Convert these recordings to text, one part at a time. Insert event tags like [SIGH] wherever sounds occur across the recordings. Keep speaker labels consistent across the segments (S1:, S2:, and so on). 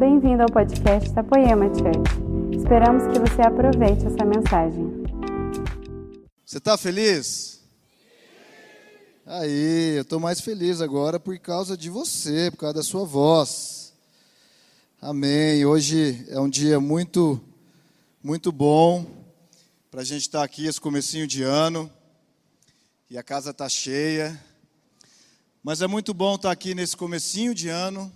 S1: bem-vindo ao podcast da Poema Church. Esperamos que você aproveite essa mensagem.
S2: Você está feliz? Aí, eu estou mais feliz agora por causa de você, por causa da sua voz. Amém. Hoje é um dia muito, muito bom para a gente estar tá aqui esse comecinho de ano e a casa está cheia. Mas é muito bom estar tá aqui nesse comecinho de ano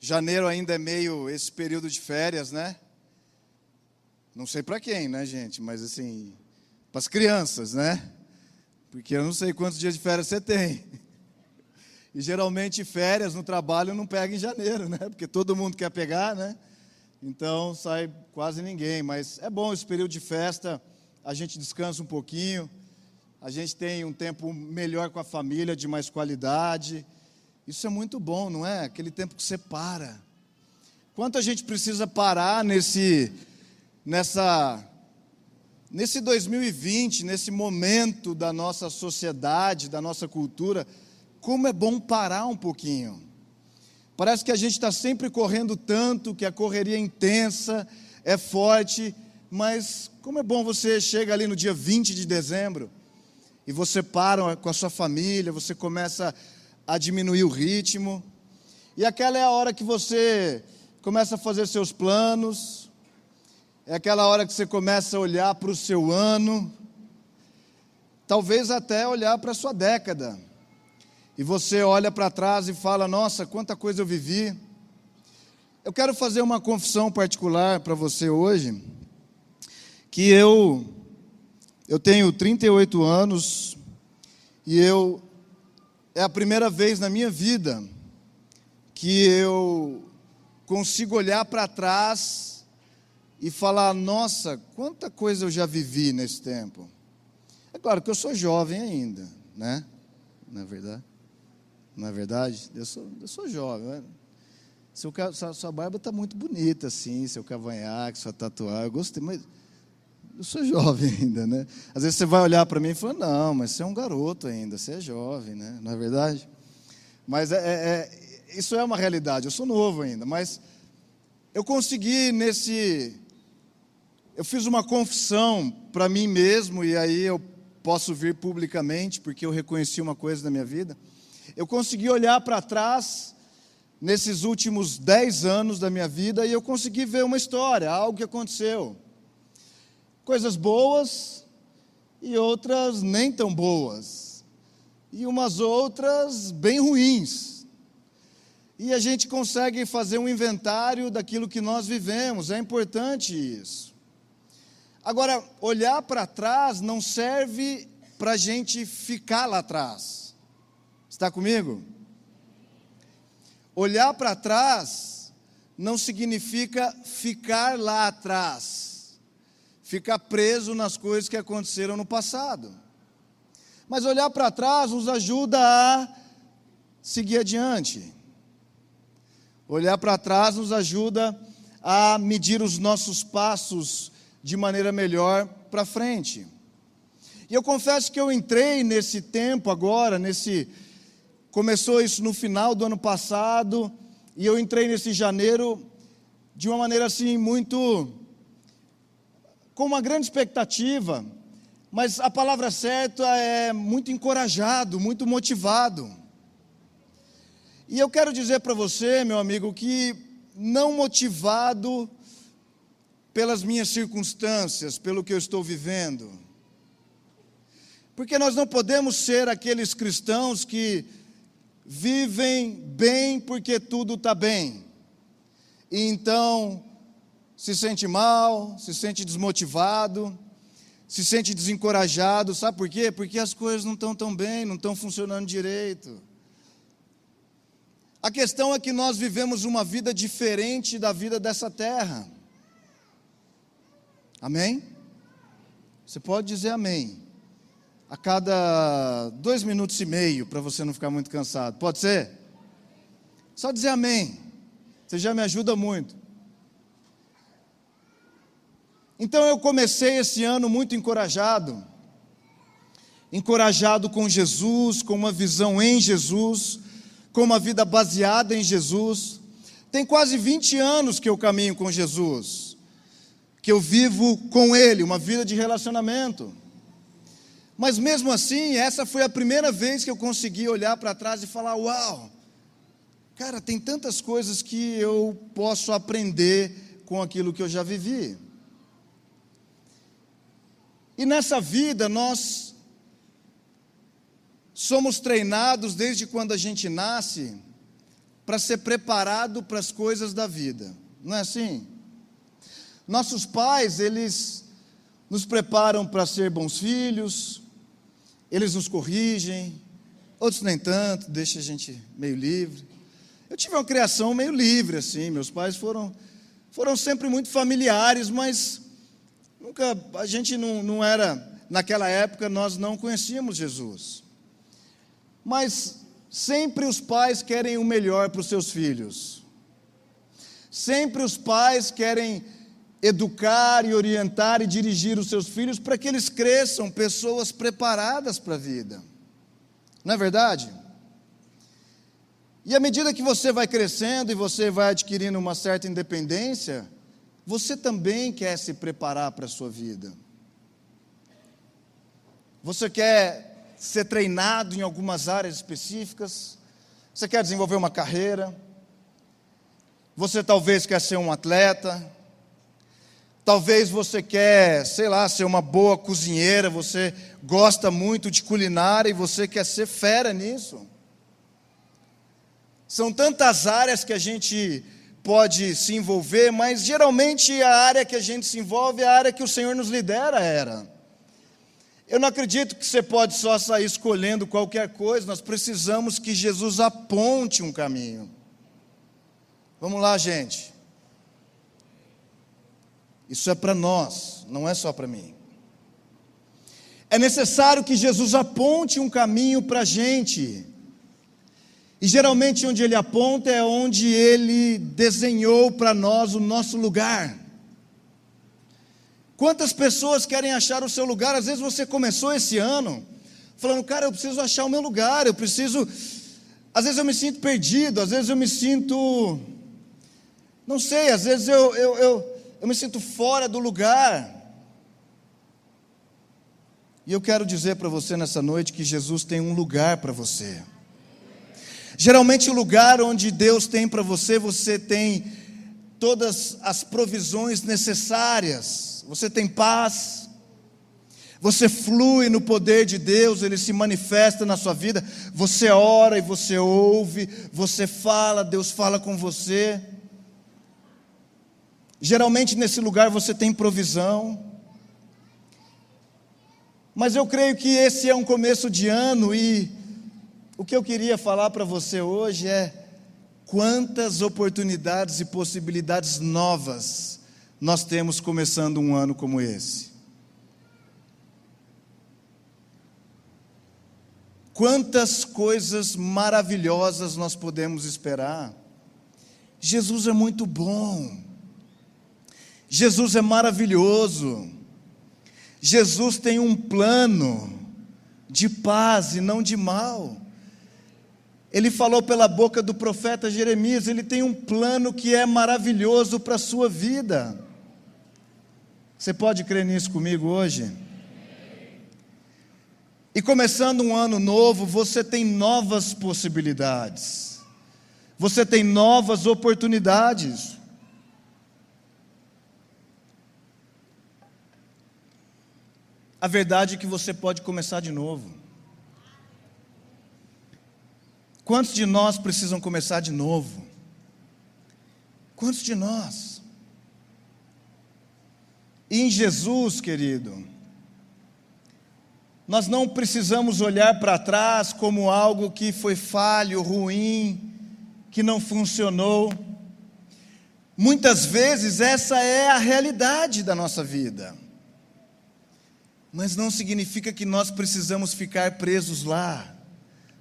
S2: Janeiro ainda é meio esse período de férias, né? Não sei para quem, né, gente? Mas assim, para as crianças, né? Porque eu não sei quantos dias de férias você tem. [LAUGHS] E geralmente férias no trabalho não pega em janeiro, né? Porque todo mundo quer pegar, né? Então sai quase ninguém. Mas é bom esse período de festa, a gente descansa um pouquinho, a gente tem um tempo melhor com a família, de mais qualidade. Isso é muito bom, não é? Aquele tempo que você para. Quanto a gente precisa parar nesse nessa nesse 2020, nesse momento da nossa sociedade, da nossa cultura, como é bom parar um pouquinho. Parece que a gente está sempre correndo tanto, que a correria é intensa, é forte, mas como é bom você chega ali no dia 20 de dezembro e você para com a sua família, você começa a diminuir o ritmo. E aquela é a hora que você começa a fazer seus planos, é aquela hora que você começa a olhar para o seu ano, talvez até olhar para a sua década. E você olha para trás e fala: Nossa, quanta coisa eu vivi. Eu quero fazer uma confissão particular para você hoje, que eu eu tenho 38 anos e eu é a primeira vez na minha vida que eu consigo olhar para trás e falar: nossa, quanta coisa eu já vivi nesse tempo. É claro que eu sou jovem ainda, né? Não é verdade? Não é verdade? Eu sou, eu sou jovem. Né? Seu, sua, sua barba está muito bonita, assim, seu cavanhaque, sua tatuagem. Eu gostei, mas eu sou jovem [LAUGHS] ainda, né? Às vezes você vai olhar para mim e falar, não, mas você é um garoto ainda, você é jovem, né? Não é verdade? Mas é, é, é, isso é uma realidade, eu sou novo ainda, mas eu consegui nesse. Eu fiz uma confissão para mim mesmo, e aí eu posso vir publicamente, porque eu reconheci uma coisa na minha vida. Eu consegui olhar para trás nesses últimos dez anos da minha vida e eu consegui ver uma história, algo que aconteceu coisas boas e outras nem tão boas, e umas outras bem ruins. E a gente consegue fazer um inventário daquilo que nós vivemos, é importante isso. Agora, olhar para trás não serve para a gente ficar lá atrás. Está comigo? Olhar para trás não significa ficar lá atrás ficar preso nas coisas que aconteceram no passado. Mas olhar para trás nos ajuda a seguir adiante. Olhar para trás nos ajuda a medir os nossos passos de maneira melhor para frente. E eu confesso que eu entrei nesse tempo agora, nesse começou isso no final do ano passado, e eu entrei nesse janeiro de uma maneira assim muito com uma grande expectativa, mas a palavra certa é muito encorajado, muito motivado. E eu quero dizer para você, meu amigo, que não motivado pelas minhas circunstâncias, pelo que eu estou vivendo, porque nós não podemos ser aqueles cristãos que vivem bem porque tudo está bem, e então se sente mal, se sente desmotivado, se sente desencorajado, sabe por quê? Porque as coisas não estão tão bem, não estão funcionando direito. A questão é que nós vivemos uma vida diferente da vida dessa terra. Amém? Você pode dizer amém. A cada dois minutos e meio, para você não ficar muito cansado. Pode ser? Só dizer amém. Você já me ajuda muito. Então eu comecei esse ano muito encorajado, encorajado com Jesus, com uma visão em Jesus, com uma vida baseada em Jesus, Tem quase 20 anos que eu caminho com Jesus, que eu vivo com Ele, uma vida de relacionamento. Mas mesmo assim, essa foi a primeira vez que eu consegui olhar para trás e falar: Uau, cara, tem tantas coisas que eu posso aprender com aquilo que eu já vivi. E nessa vida nós somos treinados desde quando a gente nasce para ser preparado para as coisas da vida. Não é assim? Nossos pais, eles nos preparam para ser bons filhos, eles nos corrigem, outros nem tanto, deixa a gente meio livre. Eu tive uma criação meio livre assim, meus pais foram foram sempre muito familiares, mas nunca a gente não, não era naquela época nós não conhecíamos Jesus. Mas Sempre os pais querem o melhor para os seus filhos. Sempre os pais querem educar e orientar e dirigir os seus filhos para que eles cresçam pessoas preparadas para a vida. Não é verdade? E à medida que você vai crescendo e você vai adquirindo uma certa independência, você também quer se preparar para a sua vida. Você quer ser treinado em algumas áreas específicas, você quer desenvolver uma carreira, você talvez quer ser um atleta, talvez você quer, sei lá, ser uma boa cozinheira, você gosta muito de culinária e você quer ser fera nisso. São tantas áreas que a gente pode se envolver, mas geralmente a área que a gente se envolve é a área que o Senhor nos lidera era. Eu não acredito que você pode só sair escolhendo qualquer coisa, nós precisamos que Jesus aponte um caminho. Vamos lá, gente. Isso é para nós, não é só para mim. É necessário que Jesus aponte um caminho para a gente. E geralmente onde ele aponta é onde ele desenhou para nós o nosso lugar. Quantas pessoas querem achar o seu lugar? Às vezes você começou esse ano falando, cara, eu preciso achar o meu lugar, eu preciso. Às vezes eu me sinto perdido, às vezes eu me sinto. Não sei, às vezes eu, eu, eu, eu me sinto fora do lugar. E eu quero dizer para você nessa noite que Jesus tem um lugar para você. Geralmente, o lugar onde Deus tem para você, você tem todas as provisões necessárias você tem paz, você flui no poder de Deus, ele se manifesta na sua vida, você ora e você ouve, você fala, Deus fala com você. Geralmente nesse lugar você tem provisão. Mas eu creio que esse é um começo de ano e o que eu queria falar para você hoje é quantas oportunidades e possibilidades novas nós temos começando um ano como esse? Quantas coisas maravilhosas nós podemos esperar? Jesus é muito bom, Jesus é maravilhoso, Jesus tem um plano de paz e não de mal. Ele falou pela boca do profeta Jeremias, ele tem um plano que é maravilhoso para a sua vida. Você pode crer nisso comigo hoje? E começando um ano novo, você tem novas possibilidades, você tem novas oportunidades. A verdade é que você pode começar de novo. Quantos de nós precisam começar de novo? Quantos de nós? E em Jesus, querido, nós não precisamos olhar para trás como algo que foi falho, ruim, que não funcionou. Muitas vezes essa é a realidade da nossa vida. Mas não significa que nós precisamos ficar presos lá,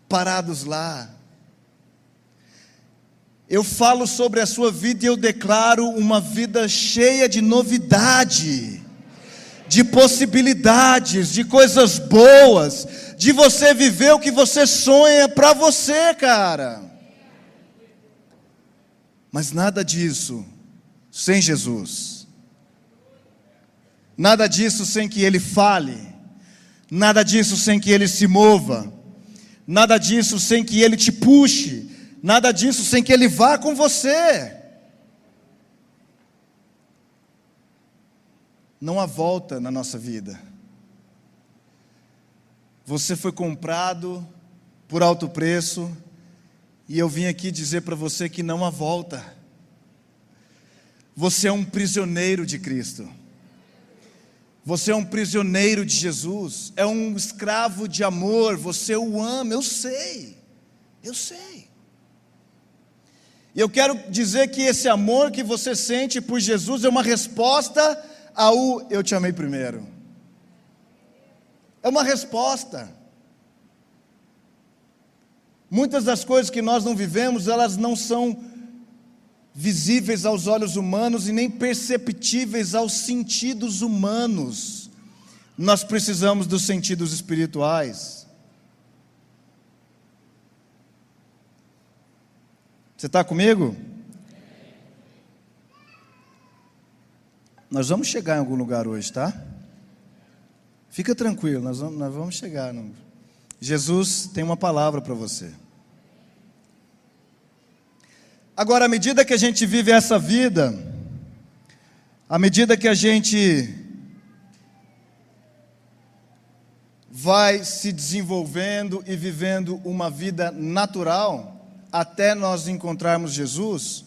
S2: parados lá. Eu falo sobre a sua vida e eu declaro uma vida cheia de novidade, de possibilidades, de coisas boas, de você viver o que você sonha para você, cara. Mas nada disso sem Jesus. Nada disso sem que Ele fale. Nada disso sem que Ele se mova. Nada disso sem que Ele te puxe. Nada disso sem que Ele vá com você. Não há volta na nossa vida. Você foi comprado por alto preço, e eu vim aqui dizer para você que não há volta. Você é um prisioneiro de Cristo. Você é um prisioneiro de Jesus, é um escravo de amor, você o ama, eu sei, eu sei. E eu quero dizer que esse amor que você sente por Jesus é uma resposta ao eu te amei primeiro. É uma resposta. Muitas das coisas que nós não vivemos, elas não são visíveis aos olhos humanos e nem perceptíveis aos sentidos humanos. Nós precisamos dos sentidos espirituais. Você está comigo? Nós vamos chegar em algum lugar hoje, tá? Fica tranquilo, nós vamos, nós vamos chegar. No... Jesus tem uma palavra para você. Agora, à medida que a gente vive essa vida, à medida que a gente vai se desenvolvendo e vivendo uma vida natural, até nós encontrarmos Jesus,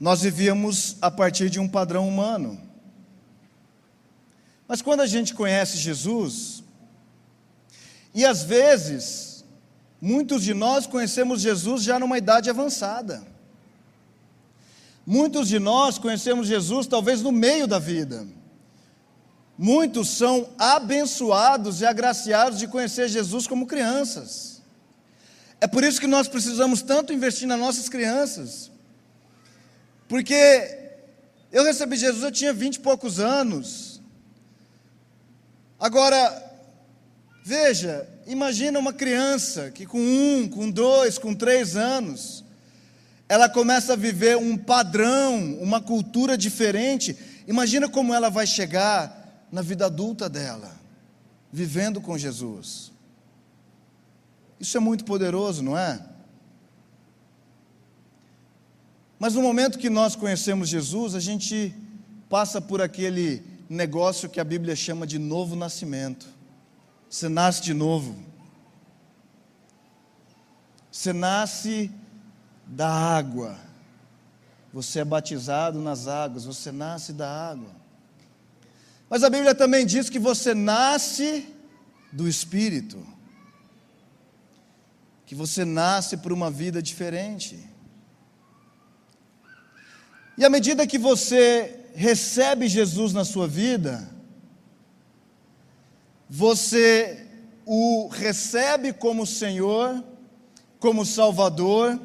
S2: nós vivíamos a partir de um padrão humano. Mas quando a gente conhece Jesus, e às vezes, muitos de nós conhecemos Jesus já numa idade avançada. Muitos de nós conhecemos Jesus talvez no meio da vida. Muitos são abençoados e agraciados de conhecer Jesus como crianças. É por isso que nós precisamos tanto investir nas nossas crianças. Porque eu recebi Jesus, eu tinha vinte e poucos anos. Agora, veja, imagina uma criança que com um, com dois, com três anos, ela começa a viver um padrão, uma cultura diferente. Imagina como ela vai chegar na vida adulta dela, vivendo com Jesus. Isso é muito poderoso, não é? Mas no momento que nós conhecemos Jesus, a gente passa por aquele negócio que a Bíblia chama de novo nascimento. Você nasce de novo. Você nasce da água. Você é batizado nas águas, você nasce da água. Mas a Bíblia também diz que você nasce do Espírito. Que você nasce por uma vida diferente. E à medida que você recebe Jesus na sua vida, você o recebe como Senhor, como Salvador,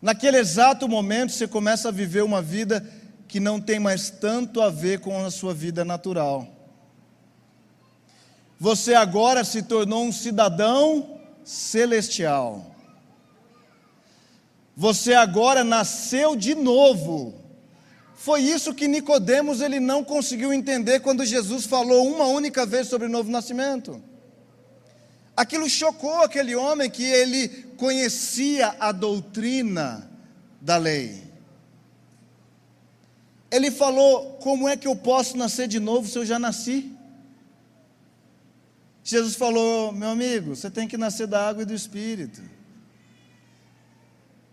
S2: naquele exato momento você começa a viver uma vida que não tem mais tanto a ver com a sua vida natural. Você agora se tornou um cidadão celestial. Você agora nasceu de novo. Foi isso que Nicodemos ele não conseguiu entender quando Jesus falou uma única vez sobre o novo nascimento. Aquilo chocou aquele homem que ele conhecia a doutrina da lei. Ele falou: Como é que eu posso nascer de novo se eu já nasci? Jesus falou: Meu amigo, você tem que nascer da água e do espírito.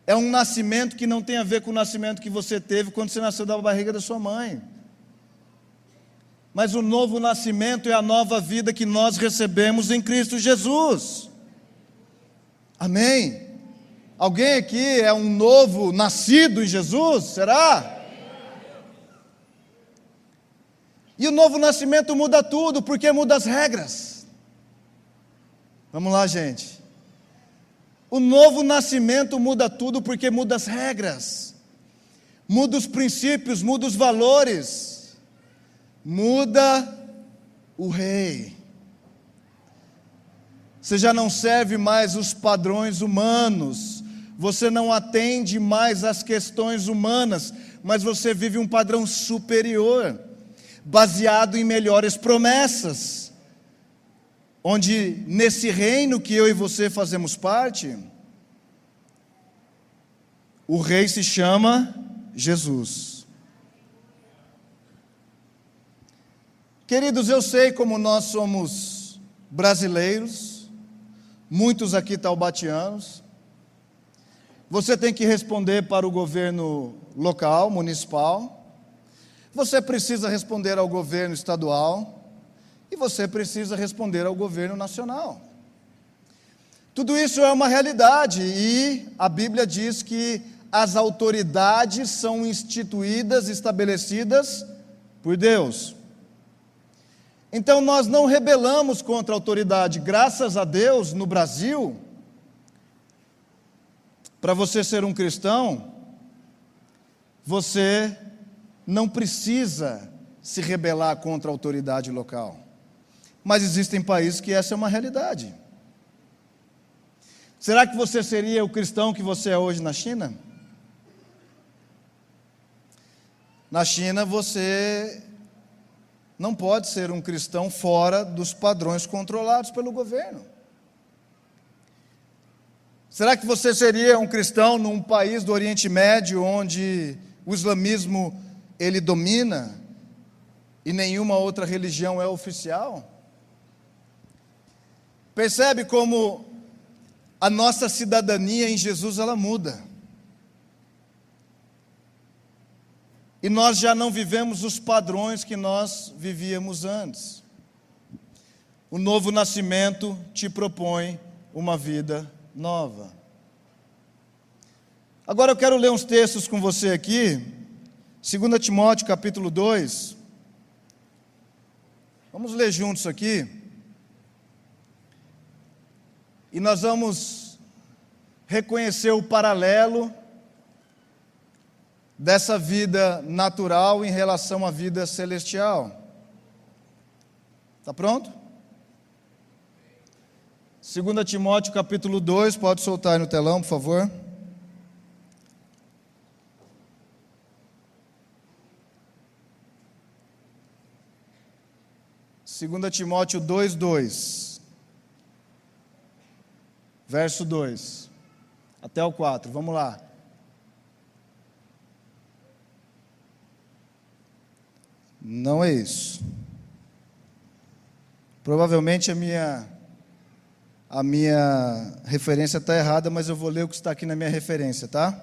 S2: É um nascimento que não tem a ver com o nascimento que você teve quando você nasceu da barriga da sua mãe. Mas o novo nascimento é a nova vida que nós recebemos em Cristo Jesus. Amém? Alguém aqui é um novo nascido em Jesus? Será? E o novo nascimento muda tudo, porque muda as regras. Vamos lá, gente. O novo nascimento muda tudo porque muda as regras, muda os princípios, muda os valores, muda o rei. Você já não serve mais os padrões humanos, você não atende mais às questões humanas, mas você vive um padrão superior, baseado em melhores promessas. Onde nesse reino que eu e você fazemos parte, o rei se chama Jesus. Queridos, eu sei como nós somos brasileiros, muitos aqui taubatianos. Você tem que responder para o governo local, municipal. Você precisa responder ao governo estadual. E você precisa responder ao governo nacional. Tudo isso é uma realidade e a Bíblia diz que as autoridades são instituídas, estabelecidas por Deus. Então nós não rebelamos contra a autoridade, graças a Deus, no Brasil. Para você ser um cristão, você não precisa se rebelar contra a autoridade local. Mas existem países que essa é uma realidade. Será que você seria o cristão que você é hoje na China? Na China, você não pode ser um cristão fora dos padrões controlados pelo governo. Será que você seria um cristão num país do Oriente Médio onde o islamismo ele domina e nenhuma outra religião é oficial? Percebe como a nossa cidadania em Jesus ela muda. E nós já não vivemos os padrões que nós vivíamos antes. O novo nascimento te propõe uma vida nova. Agora eu quero ler uns textos com você aqui, 2 Timóteo capítulo 2. Vamos ler juntos aqui. E nós vamos reconhecer o paralelo dessa vida natural em relação à vida celestial. Está pronto? 2 Timóteo capítulo 2, pode soltar aí no telão, por favor. Segunda Timóteo 2, 2. Verso 2. Até o 4. Vamos lá. Não é isso. Provavelmente a minha a minha referência está errada, mas eu vou ler o que está aqui na minha referência, tá?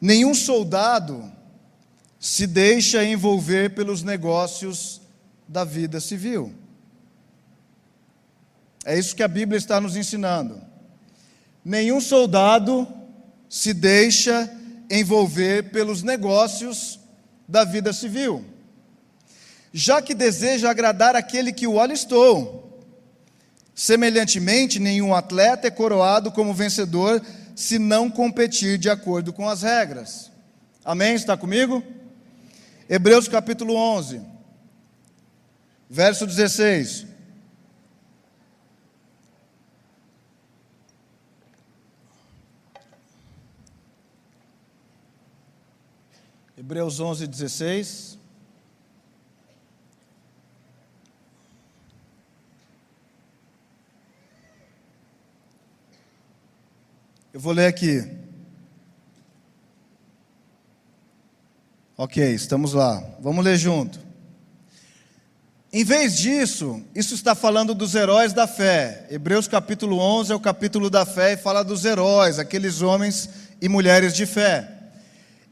S2: Nenhum soldado se deixa envolver pelos negócios da vida civil. É isso que a Bíblia está nos ensinando. Nenhum soldado se deixa envolver pelos negócios da vida civil, já que deseja agradar aquele que o alistou. Semelhantemente, nenhum atleta é coroado como vencedor se não competir de acordo com as regras. Amém? Está comigo? Hebreus capítulo 11, verso 16. Hebreus 11, 16. Eu vou ler aqui. Ok, estamos lá. Vamos ler junto. Em vez disso, isso está falando dos heróis da fé. Hebreus capítulo 11 é o capítulo da fé e fala dos heróis, aqueles homens e mulheres de fé.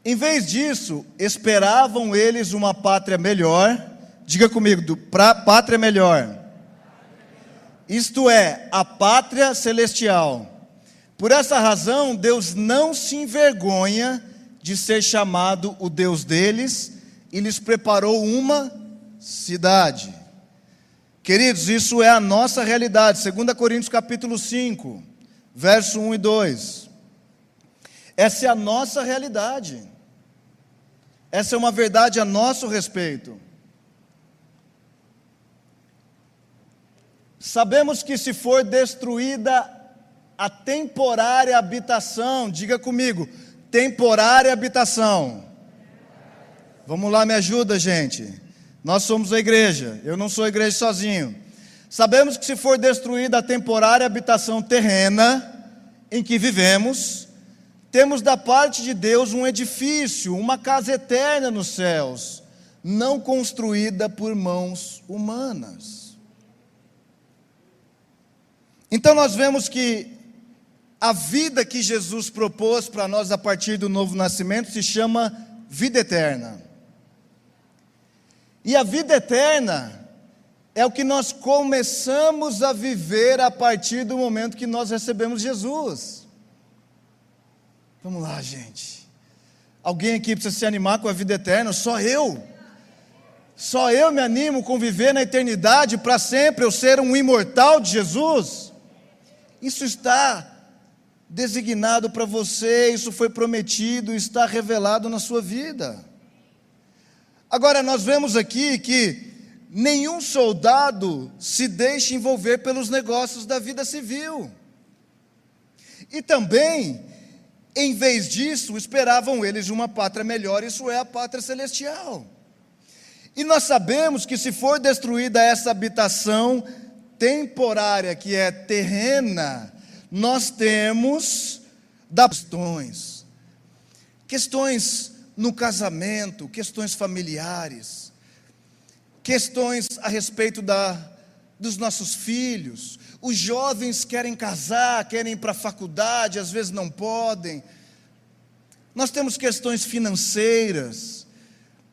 S2: Em vez disso, esperavam eles uma pátria melhor. Diga comigo, do, pra, pátria melhor. Isto é, a pátria celestial. Por essa razão, Deus não se envergonha de ser chamado o Deus deles e lhes preparou uma cidade. Queridos, isso é a nossa realidade. 2 Coríntios capítulo 5, verso 1 e 2. Essa é a nossa realidade. Essa é uma verdade a nosso respeito. Sabemos que se for destruída a temporária habitação, diga comigo, temporária habitação. Vamos lá, me ajuda, gente. Nós somos a igreja, eu não sou a igreja sozinho. Sabemos que se for destruída a temporária habitação terrena em que vivemos, temos da parte de Deus um edifício, uma casa eterna nos céus, não construída por mãos humanas. Então nós vemos que a vida que Jesus propôs para nós a partir do novo nascimento se chama vida eterna. E a vida eterna é o que nós começamos a viver a partir do momento que nós recebemos Jesus. Vamos lá, gente. Alguém aqui precisa se animar com a vida eterna? Só eu. Só eu me animo com viver na eternidade para sempre, eu ser um imortal de Jesus. Isso está designado para você, isso foi prometido, está revelado na sua vida. Agora, nós vemos aqui que nenhum soldado se deixa envolver pelos negócios da vida civil. E também, em vez disso, esperavam eles uma pátria melhor, isso é a pátria celestial. E nós sabemos que se for destruída essa habitação temporária, que é terrena, nós temos questões, questões no casamento, questões familiares, questões a respeito da, dos nossos filhos. Os jovens querem casar, querem ir para a faculdade, às vezes não podem. Nós temos questões financeiras,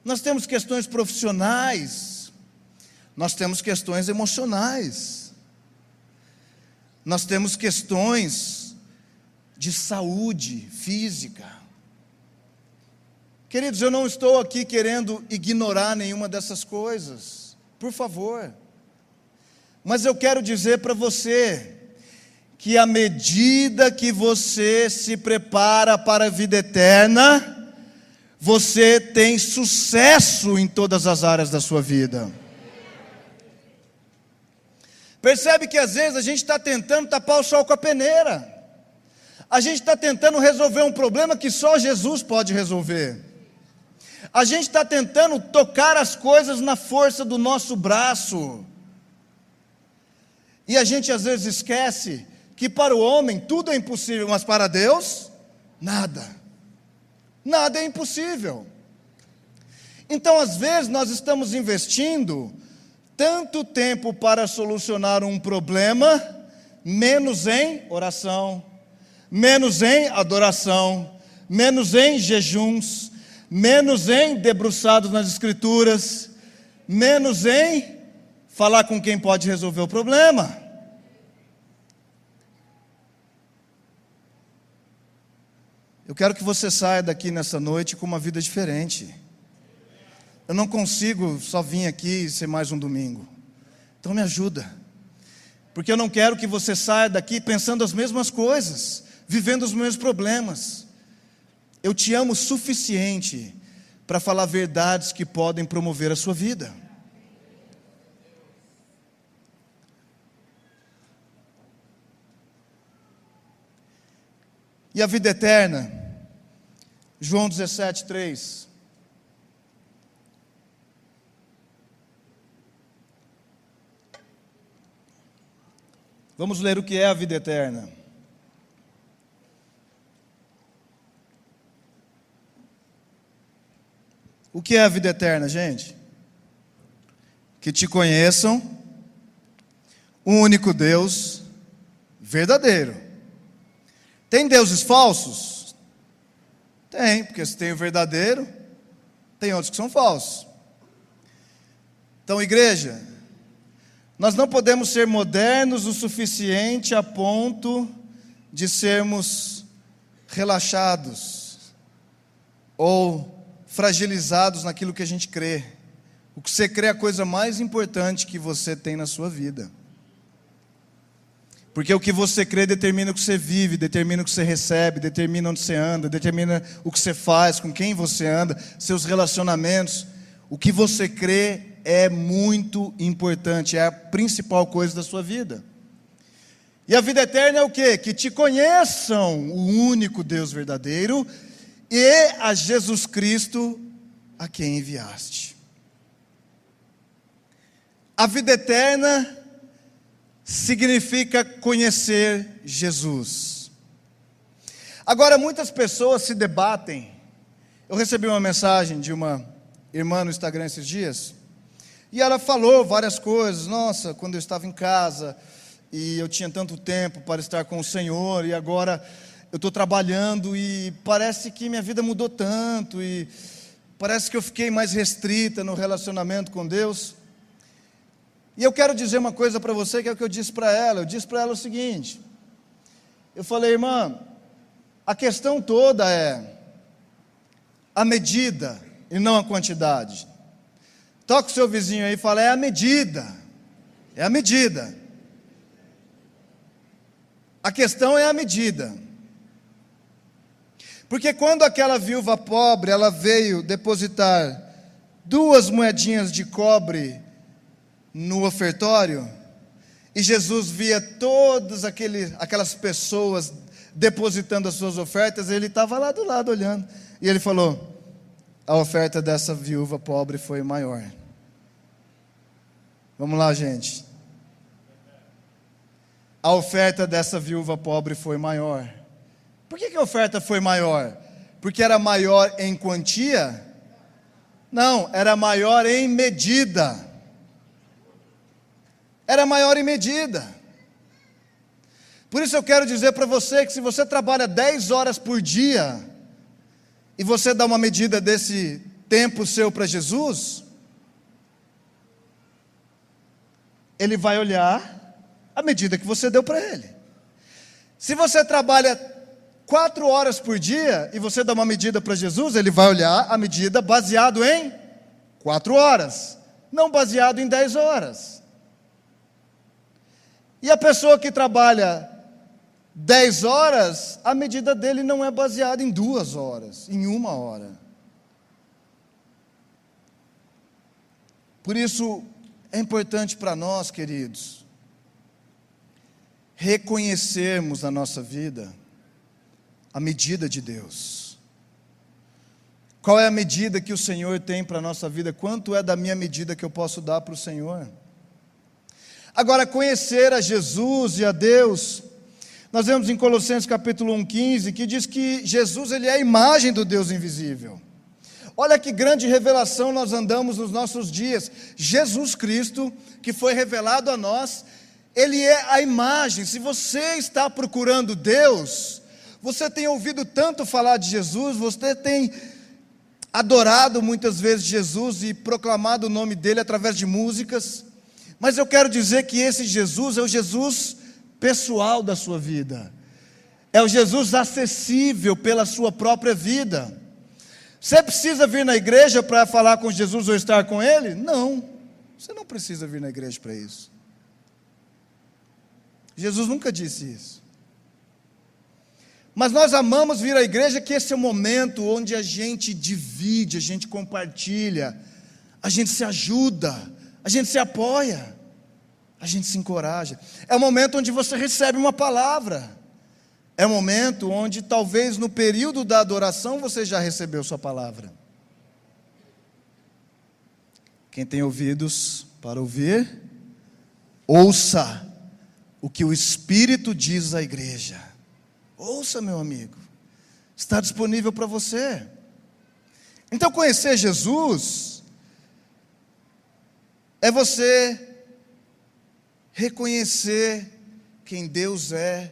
S2: nós temos questões profissionais, nós temos questões emocionais, nós temos questões de saúde física. Queridos, eu não estou aqui querendo ignorar nenhuma dessas coisas, por favor. Mas eu quero dizer para você que à medida que você se prepara para a vida eterna, você tem sucesso em todas as áreas da sua vida. Percebe que às vezes a gente está tentando tapar o sol com a peneira, a gente está tentando resolver um problema que só Jesus pode resolver. A gente está tentando tocar as coisas na força do nosso braço. E a gente às vezes esquece que para o homem tudo é impossível, mas para Deus, nada. Nada é impossível. Então, às vezes, nós estamos investindo tanto tempo para solucionar um problema, menos em oração, menos em adoração, menos em jejuns, menos em debruçados nas Escrituras, menos em falar com quem pode resolver o problema. Eu quero que você saia daqui nessa noite com uma vida diferente. Eu não consigo só vir aqui e ser mais um domingo. Então me ajuda. Porque eu não quero que você saia daqui pensando as mesmas coisas, vivendo os mesmos problemas. Eu te amo o suficiente para falar verdades que podem promover a sua vida. E a vida eterna? João 17, 3. Vamos ler o que é a vida eterna. O que é a vida eterna, gente? Que te conheçam, um único Deus verdadeiro. Tem deuses falsos? Tem, porque se tem o verdadeiro, tem outros que são falsos. Então, igreja, nós não podemos ser modernos o suficiente a ponto de sermos relaxados ou fragilizados naquilo que a gente crê. O que você crê é a coisa mais importante que você tem na sua vida. Porque o que você crê determina o que você vive, determina o que você recebe, determina onde você anda, determina o que você faz, com quem você anda, seus relacionamentos. O que você crê é muito importante, é a principal coisa da sua vida. E a vida eterna é o quê? Que te conheçam o único Deus verdadeiro e a Jesus Cristo a quem enviaste. A vida eterna significa conhecer Jesus. Agora, muitas pessoas se debatem. Eu recebi uma mensagem de uma irmã no Instagram esses dias, e ela falou várias coisas. Nossa, quando eu estava em casa e eu tinha tanto tempo para estar com o Senhor, e agora eu estou trabalhando e parece que minha vida mudou tanto, e parece que eu fiquei mais restrita no relacionamento com Deus. E eu quero dizer uma coisa para você, que é o que eu disse para ela. Eu disse para ela o seguinte: eu falei, irmã, a questão toda é a medida e não a quantidade. Toca o seu vizinho aí e fala: é a medida. É a medida. A questão é a medida. Porque quando aquela viúva pobre, ela veio depositar duas moedinhas de cobre no ofertório, e Jesus via todas aquelas pessoas depositando as suas ofertas, ele estava lá do lado olhando, e ele falou: a oferta dessa viúva pobre foi maior. Vamos lá, gente. A oferta dessa viúva pobre foi maior. Por que, que a oferta foi maior? Porque era maior em quantia? Não, era maior em medida. Era maior em medida. Por isso eu quero dizer para você que se você trabalha 10 horas por dia, e você dá uma medida desse tempo seu para Jesus, ele vai olhar a medida que você deu para ele. Se você trabalha quatro horas por dia e você dá uma medida para Jesus, ele vai olhar a medida baseado em quatro horas, não baseado em dez horas. E a pessoa que trabalha 10 horas, a medida dele não é baseada em duas horas, em uma hora. Por isso, é importante para nós, queridos, reconhecermos na nossa vida a medida de Deus. Qual é a medida que o Senhor tem para a nossa vida? Quanto é da minha medida que eu posso dar para o Senhor? Agora, conhecer a Jesus e a Deus nós vemos em Colossenses capítulo 1:15 que diz que Jesus ele é a imagem do Deus invisível. Olha que grande revelação nós andamos nos nossos dias. Jesus Cristo, que foi revelado a nós, ele é a imagem. Se você está procurando Deus, você tem ouvido tanto falar de Jesus, você tem adorado muitas vezes Jesus e proclamado o nome dele através de músicas, mas eu quero dizer que esse Jesus é o Jesus pessoal da sua vida. É o Jesus acessível pela sua própria vida. Você precisa vir na igreja para falar com Jesus ou estar com Ele? Não, você não precisa vir na igreja para isso. Jesus nunca disse isso. Mas nós amamos vir à igreja, que esse é o momento onde a gente divide, a gente compartilha, a gente se ajuda, a gente se apoia a gente se encoraja. É o momento onde você recebe uma palavra. É o momento onde, talvez no período da adoração, você já recebeu sua palavra. Quem tem ouvidos para ouvir, ouça o que o Espírito diz à igreja. Ouça, meu amigo, está disponível para você. Então, conhecer Jesus é você Reconhecer quem Deus é,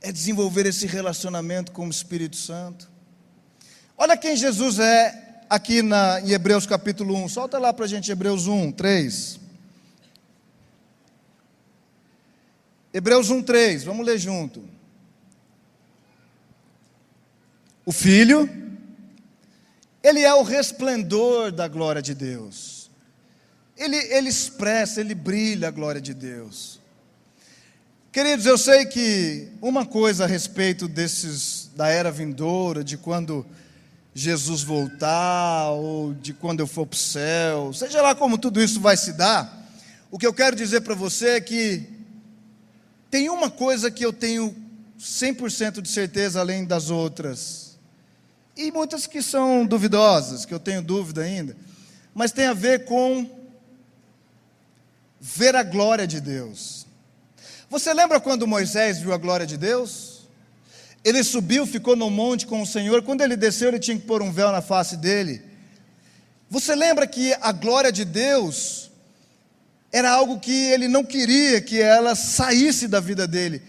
S2: é desenvolver esse relacionamento com o Espírito Santo. Olha quem Jesus é aqui na, em Hebreus capítulo 1. Solta lá para a gente, Hebreus 1, 3. Hebreus 1, 3, vamos ler junto. O Filho, ele é o resplendor da glória de Deus ele, ele expressa, ele brilha a glória de Deus. Queridos, eu sei que uma coisa a respeito desses da era vindoura, de quando Jesus voltar, ou de quando eu for para o céu, seja lá como tudo isso vai se dar, o que eu quero dizer para você é que tem uma coisa que eu tenho 100% de certeza além das outras, e muitas que são duvidosas, que eu tenho dúvida ainda, mas tem a ver com ver a glória de Deus. Você lembra quando Moisés viu a glória de Deus? Ele subiu, ficou no monte com o Senhor. Quando ele desceu, ele tinha que pôr um véu na face dele. Você lembra que a glória de Deus era algo que ele não queria que ela saísse da vida dele.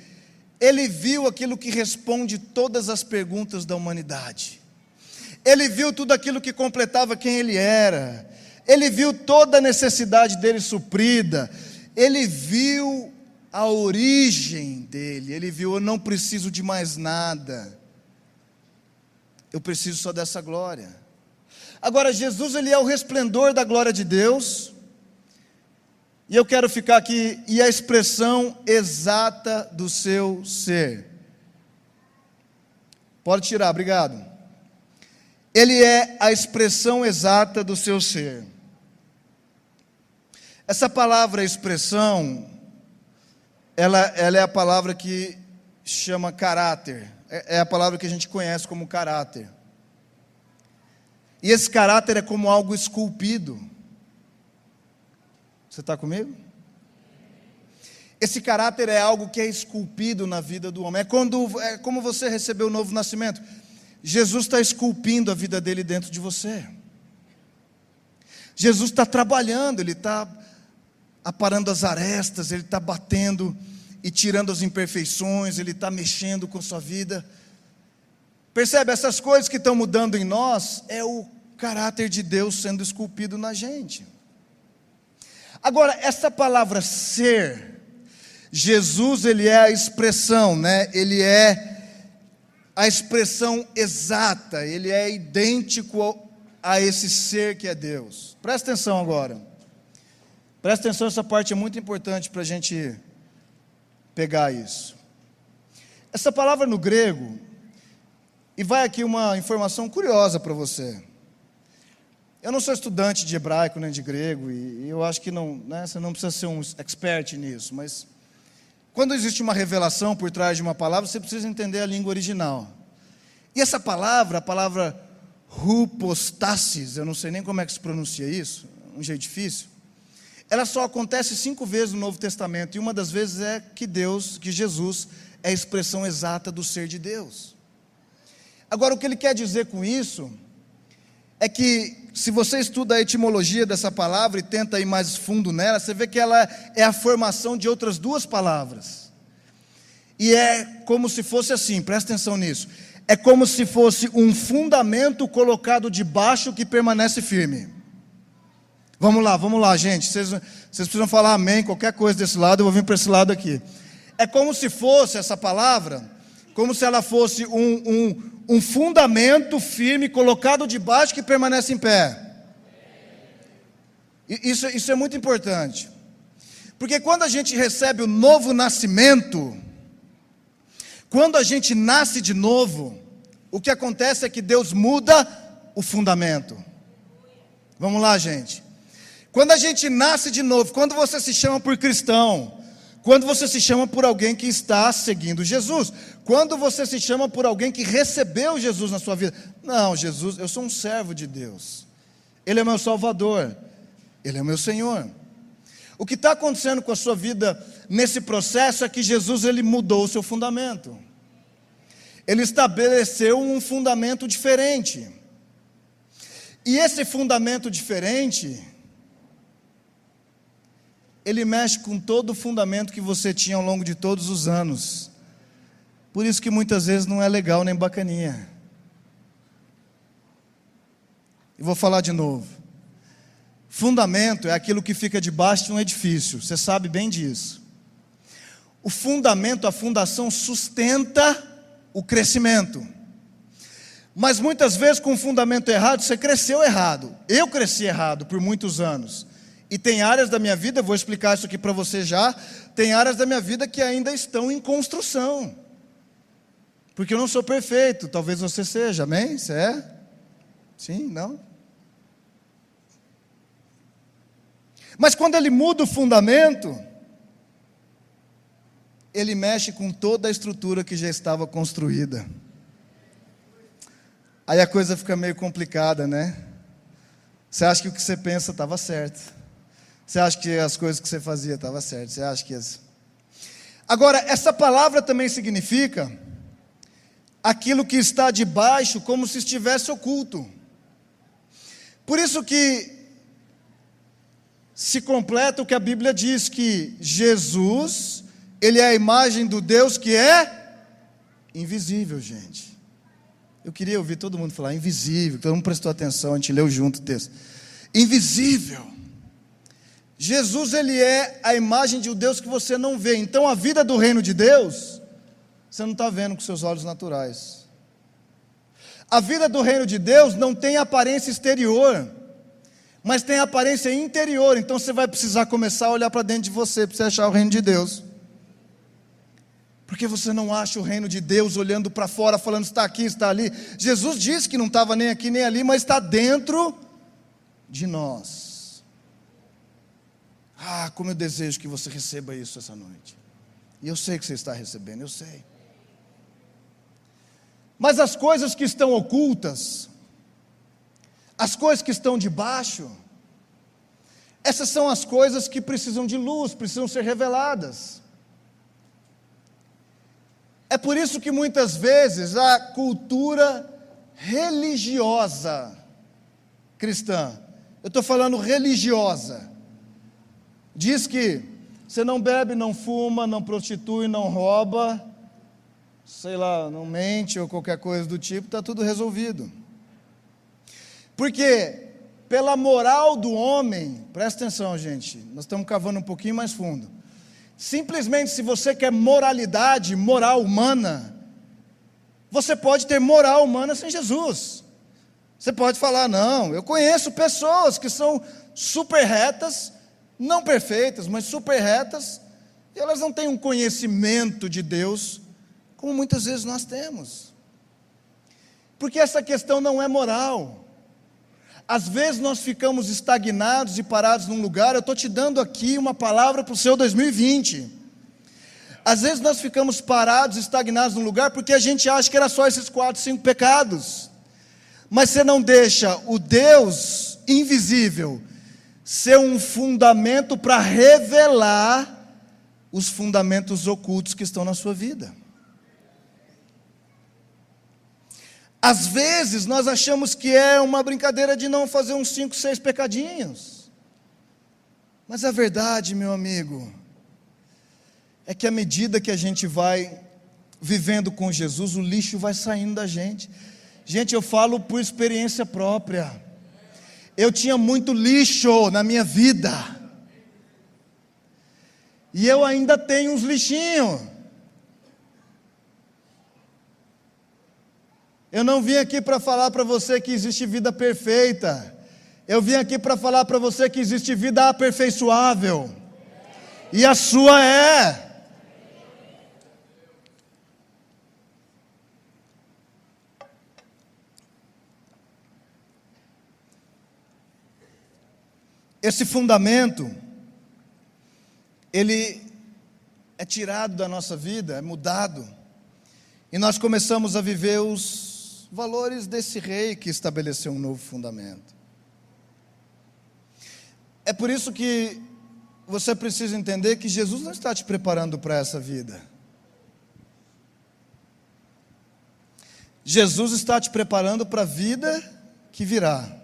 S2: Ele viu aquilo que responde todas as perguntas da humanidade. Ele viu tudo aquilo que completava quem ele era. Ele viu toda a necessidade dele suprida. Ele viu a origem dele. Ele viu: eu não preciso de mais nada. Eu preciso só dessa glória. Agora, Jesus, ele é o resplendor da glória de Deus. E eu quero ficar aqui, e a expressão exata do seu ser. Pode tirar, obrigado. Ele é a expressão exata do seu ser. Essa palavra expressão, ela, ela é a palavra que chama caráter, é, é a palavra que a gente conhece como caráter. E esse caráter é como algo esculpido. Você está comigo? Esse caráter é algo que é esculpido na vida do homem. É, quando, é como você recebeu o novo nascimento. Jesus está esculpindo a vida dele dentro de você. Jesus está trabalhando, ele está aparando as arestas, Ele está batendo e tirando as imperfeições, Ele está mexendo com a sua vida. Percebe? Essas coisas que estão mudando em nós é o caráter de Deus sendo esculpido na gente. Agora, essa palavra ser, Jesus, ele é a expressão, né? Ele é a expressão exata, ele é idêntico a esse ser que é Deus. Presta atenção agora. Presta atenção, essa parte é muito importante para a gente pegar isso. Essa palavra no grego, e vai aqui uma informação curiosa para você. Eu não sou estudante de hebraico nem de grego, e eu acho que não, né, você não precisa ser um expert nisso, mas quando existe uma revelação por trás de uma palavra, você precisa entender a língua original. E essa palavra, a palavra rupostasis, eu não sei nem como é que se pronuncia isso, um jeito difícil ela só acontece cinco vezes no Novo Testamento, e uma das vezes é que Deus, que Jesus, é a expressão exata do ser de Deus. Agora, o que ele quer dizer com isso é que, se você estuda a etimologia dessa palavra e tenta ir mais fundo nela, você vê que ela é a formação de outras duas palavras. E é como se fosse assim, presta atenção nisso. É como se fosse um fundamento colocado debaixo que permanece firme. Vamos lá, vamos lá, gente. Vocês, vocês precisam falar amém, qualquer coisa desse lado, eu vou vir para esse lado aqui. É como se fosse essa palavra, como se ela fosse um, um, um fundamento firme colocado debaixo que permanece em pé. Isso, isso é muito importante. Porque quando a gente recebe o novo nascimento, quando a gente nasce de novo, o que acontece é que Deus muda o fundamento. Vamos lá, gente. Quando a gente nasce de novo, quando você se chama por cristão, quando você se chama por alguém que está seguindo Jesus, quando você se chama por alguém que recebeu Jesus na sua vida, não, Jesus, eu sou um servo de Deus, Ele é meu Salvador, Ele é meu Senhor. O que está acontecendo com a sua vida nesse processo é que Jesus ele mudou o seu fundamento. Ele estabeleceu um fundamento diferente. E esse fundamento diferente ele mexe com todo o fundamento que você tinha ao longo de todos os anos. Por isso que muitas vezes não é legal nem bacaninha. E vou falar de novo. Fundamento é aquilo que fica debaixo de um edifício, você sabe bem disso. O fundamento, a fundação sustenta o crescimento. Mas muitas vezes com o fundamento errado, você cresceu errado. Eu cresci errado por muitos anos. E tem áreas da minha vida, vou explicar isso aqui para você já, tem áreas da minha vida que ainda estão em construção. Porque eu não sou perfeito, talvez você seja, amém? Você é? Sim, não? Mas quando ele muda o fundamento, ele mexe com toda a estrutura que já estava construída. Aí a coisa fica meio complicada, né? Você acha que o que você pensa estava certo. Você acha que as coisas que você fazia estavam certas. Você acha que as... Agora, essa palavra também significa aquilo que está debaixo como se estivesse oculto. Por isso que se completa o que a Bíblia diz que Jesus, ele é a imagem do Deus que é invisível, gente. Eu queria ouvir todo mundo falar invisível, todo mundo prestou atenção, a gente leu junto o texto. Invisível. Jesus, ele é a imagem de um Deus que você não vê. Então, a vida do reino de Deus, você não está vendo com seus olhos naturais. A vida do reino de Deus não tem aparência exterior mas tem aparência interior, então você vai precisar começar a olhar para dentro de você para você achar o reino de Deus. Porque você não acha o reino de Deus olhando para fora, falando está aqui, está ali. Jesus disse que não estava nem aqui nem ali, mas está dentro de nós. Ah, como eu desejo que você receba isso essa noite. E eu sei que você está recebendo, eu sei. Mas as coisas que estão ocultas, as coisas que estão debaixo, essas são as coisas que precisam de luz, precisam ser reveladas. É por isso que muitas vezes a cultura religiosa cristã, eu estou falando religiosa, diz que você não bebe, não fuma, não prostitui, não rouba, sei lá, não mente ou qualquer coisa do tipo, está tudo resolvido. Porque, pela moral do homem, presta atenção, gente, nós estamos cavando um pouquinho mais fundo. Simplesmente, se você quer moralidade, moral humana, você pode ter moral humana sem Jesus. Você pode falar, não, eu conheço pessoas que são super retas, não perfeitas, mas super retas, e elas não têm um conhecimento de Deus, como muitas vezes nós temos. Porque essa questão não é moral. Às vezes nós ficamos estagnados e parados num lugar. Eu estou te dando aqui uma palavra para o seu 2020. Às vezes nós ficamos parados, estagnados num lugar, porque a gente acha que era só esses quatro, cinco pecados. Mas você não deixa o Deus invisível ser um fundamento para revelar os fundamentos ocultos que estão na sua vida. Às vezes nós achamos que é uma brincadeira de não fazer uns cinco, seis pecadinhos. Mas a verdade, meu amigo, é que à medida que a gente vai vivendo com Jesus, o lixo vai saindo da gente. Gente, eu falo por experiência própria. Eu tinha muito lixo na minha vida. E eu ainda tenho uns lixinhos. Eu não vim aqui para falar para você que existe vida perfeita. Eu vim aqui para falar para você que existe vida aperfeiçoável. E a sua é. Esse fundamento, ele é tirado da nossa vida, é mudado, e nós começamos a viver os valores desse rei que estabeleceu um novo fundamento. É por isso que você precisa entender que Jesus não está te preparando para essa vida. Jesus está te preparando para a vida que virá.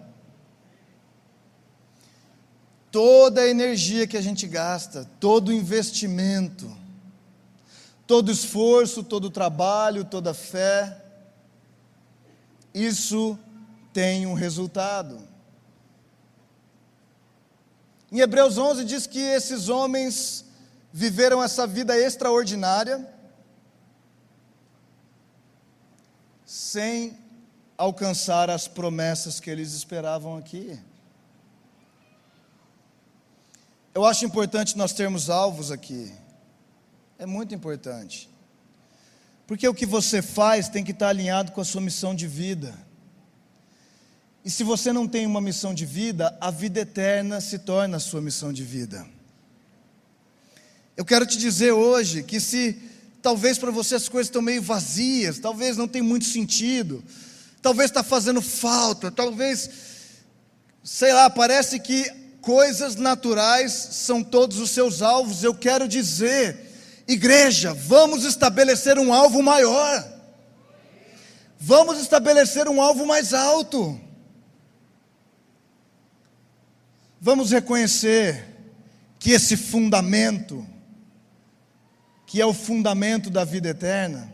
S2: Toda a energia que a gente gasta, todo o investimento, todo o esforço, todo o trabalho, toda fé, isso tem um resultado. Em Hebreus 11 diz que esses homens viveram essa vida extraordinária sem alcançar as promessas que eles esperavam aqui. Eu acho importante nós termos alvos aqui. É muito importante. Porque o que você faz tem que estar alinhado com a sua missão de vida. E se você não tem uma missão de vida, a vida eterna se torna a sua missão de vida. Eu quero te dizer hoje que se talvez para você as coisas estão meio vazias, talvez não tem muito sentido, talvez está fazendo falta, talvez, sei lá, parece que coisas naturais são todos os seus alvos. Eu quero dizer, igreja, vamos estabelecer um alvo maior, vamos estabelecer um alvo mais alto. Vamos reconhecer que esse fundamento, que é o fundamento da vida eterna,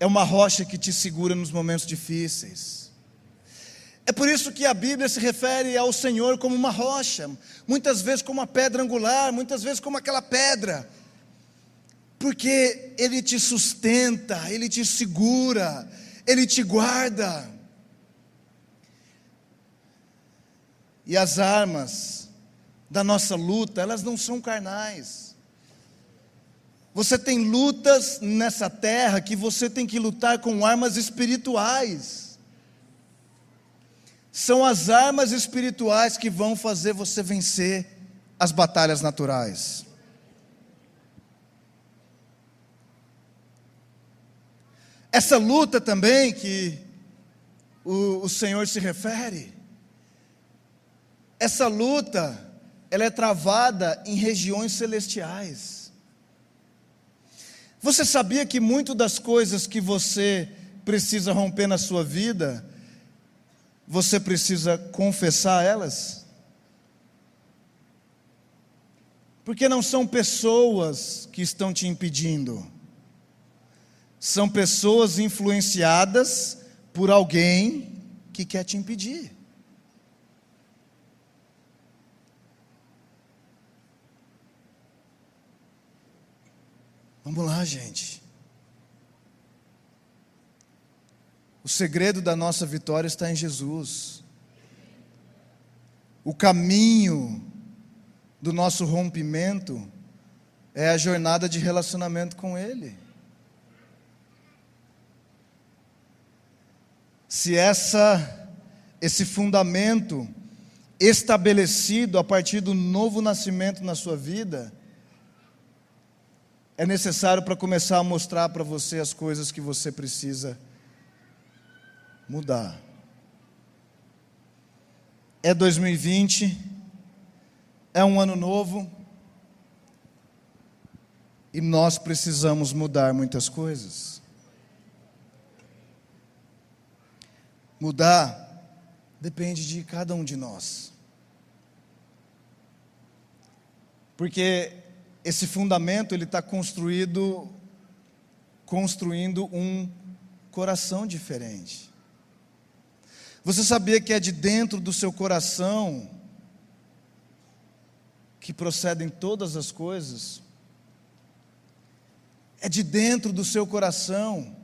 S2: é uma rocha que te segura nos momentos difíceis. É por isso que a Bíblia se refere ao Senhor como uma rocha, muitas vezes como uma pedra angular, muitas vezes como aquela pedra, porque Ele te sustenta, Ele te segura, Ele te guarda. E as armas da nossa luta, elas não são carnais. Você tem lutas nessa terra que você tem que lutar com armas espirituais. São as armas espirituais que vão fazer você vencer as batalhas naturais. Essa luta também que o, o Senhor se refere, essa luta, ela é travada em regiões celestiais. Você sabia que muito das coisas que você precisa romper na sua vida, você precisa confessar elas? Porque não são pessoas que estão te impedindo, são pessoas influenciadas por alguém que quer te impedir. Vamos lá, gente. O segredo da nossa vitória está em Jesus. O caminho do nosso rompimento é a jornada de relacionamento com Ele. Se essa esse fundamento estabelecido a partir do novo nascimento na sua vida, é necessário para começar a mostrar para você as coisas que você precisa mudar. É 2020, é um ano novo, e nós precisamos mudar muitas coisas. Mudar depende de cada um de nós. Porque esse fundamento ele está construído, construindo um coração diferente. Você sabia que é de dentro do seu coração que procedem todas as coisas? É de dentro do seu coração.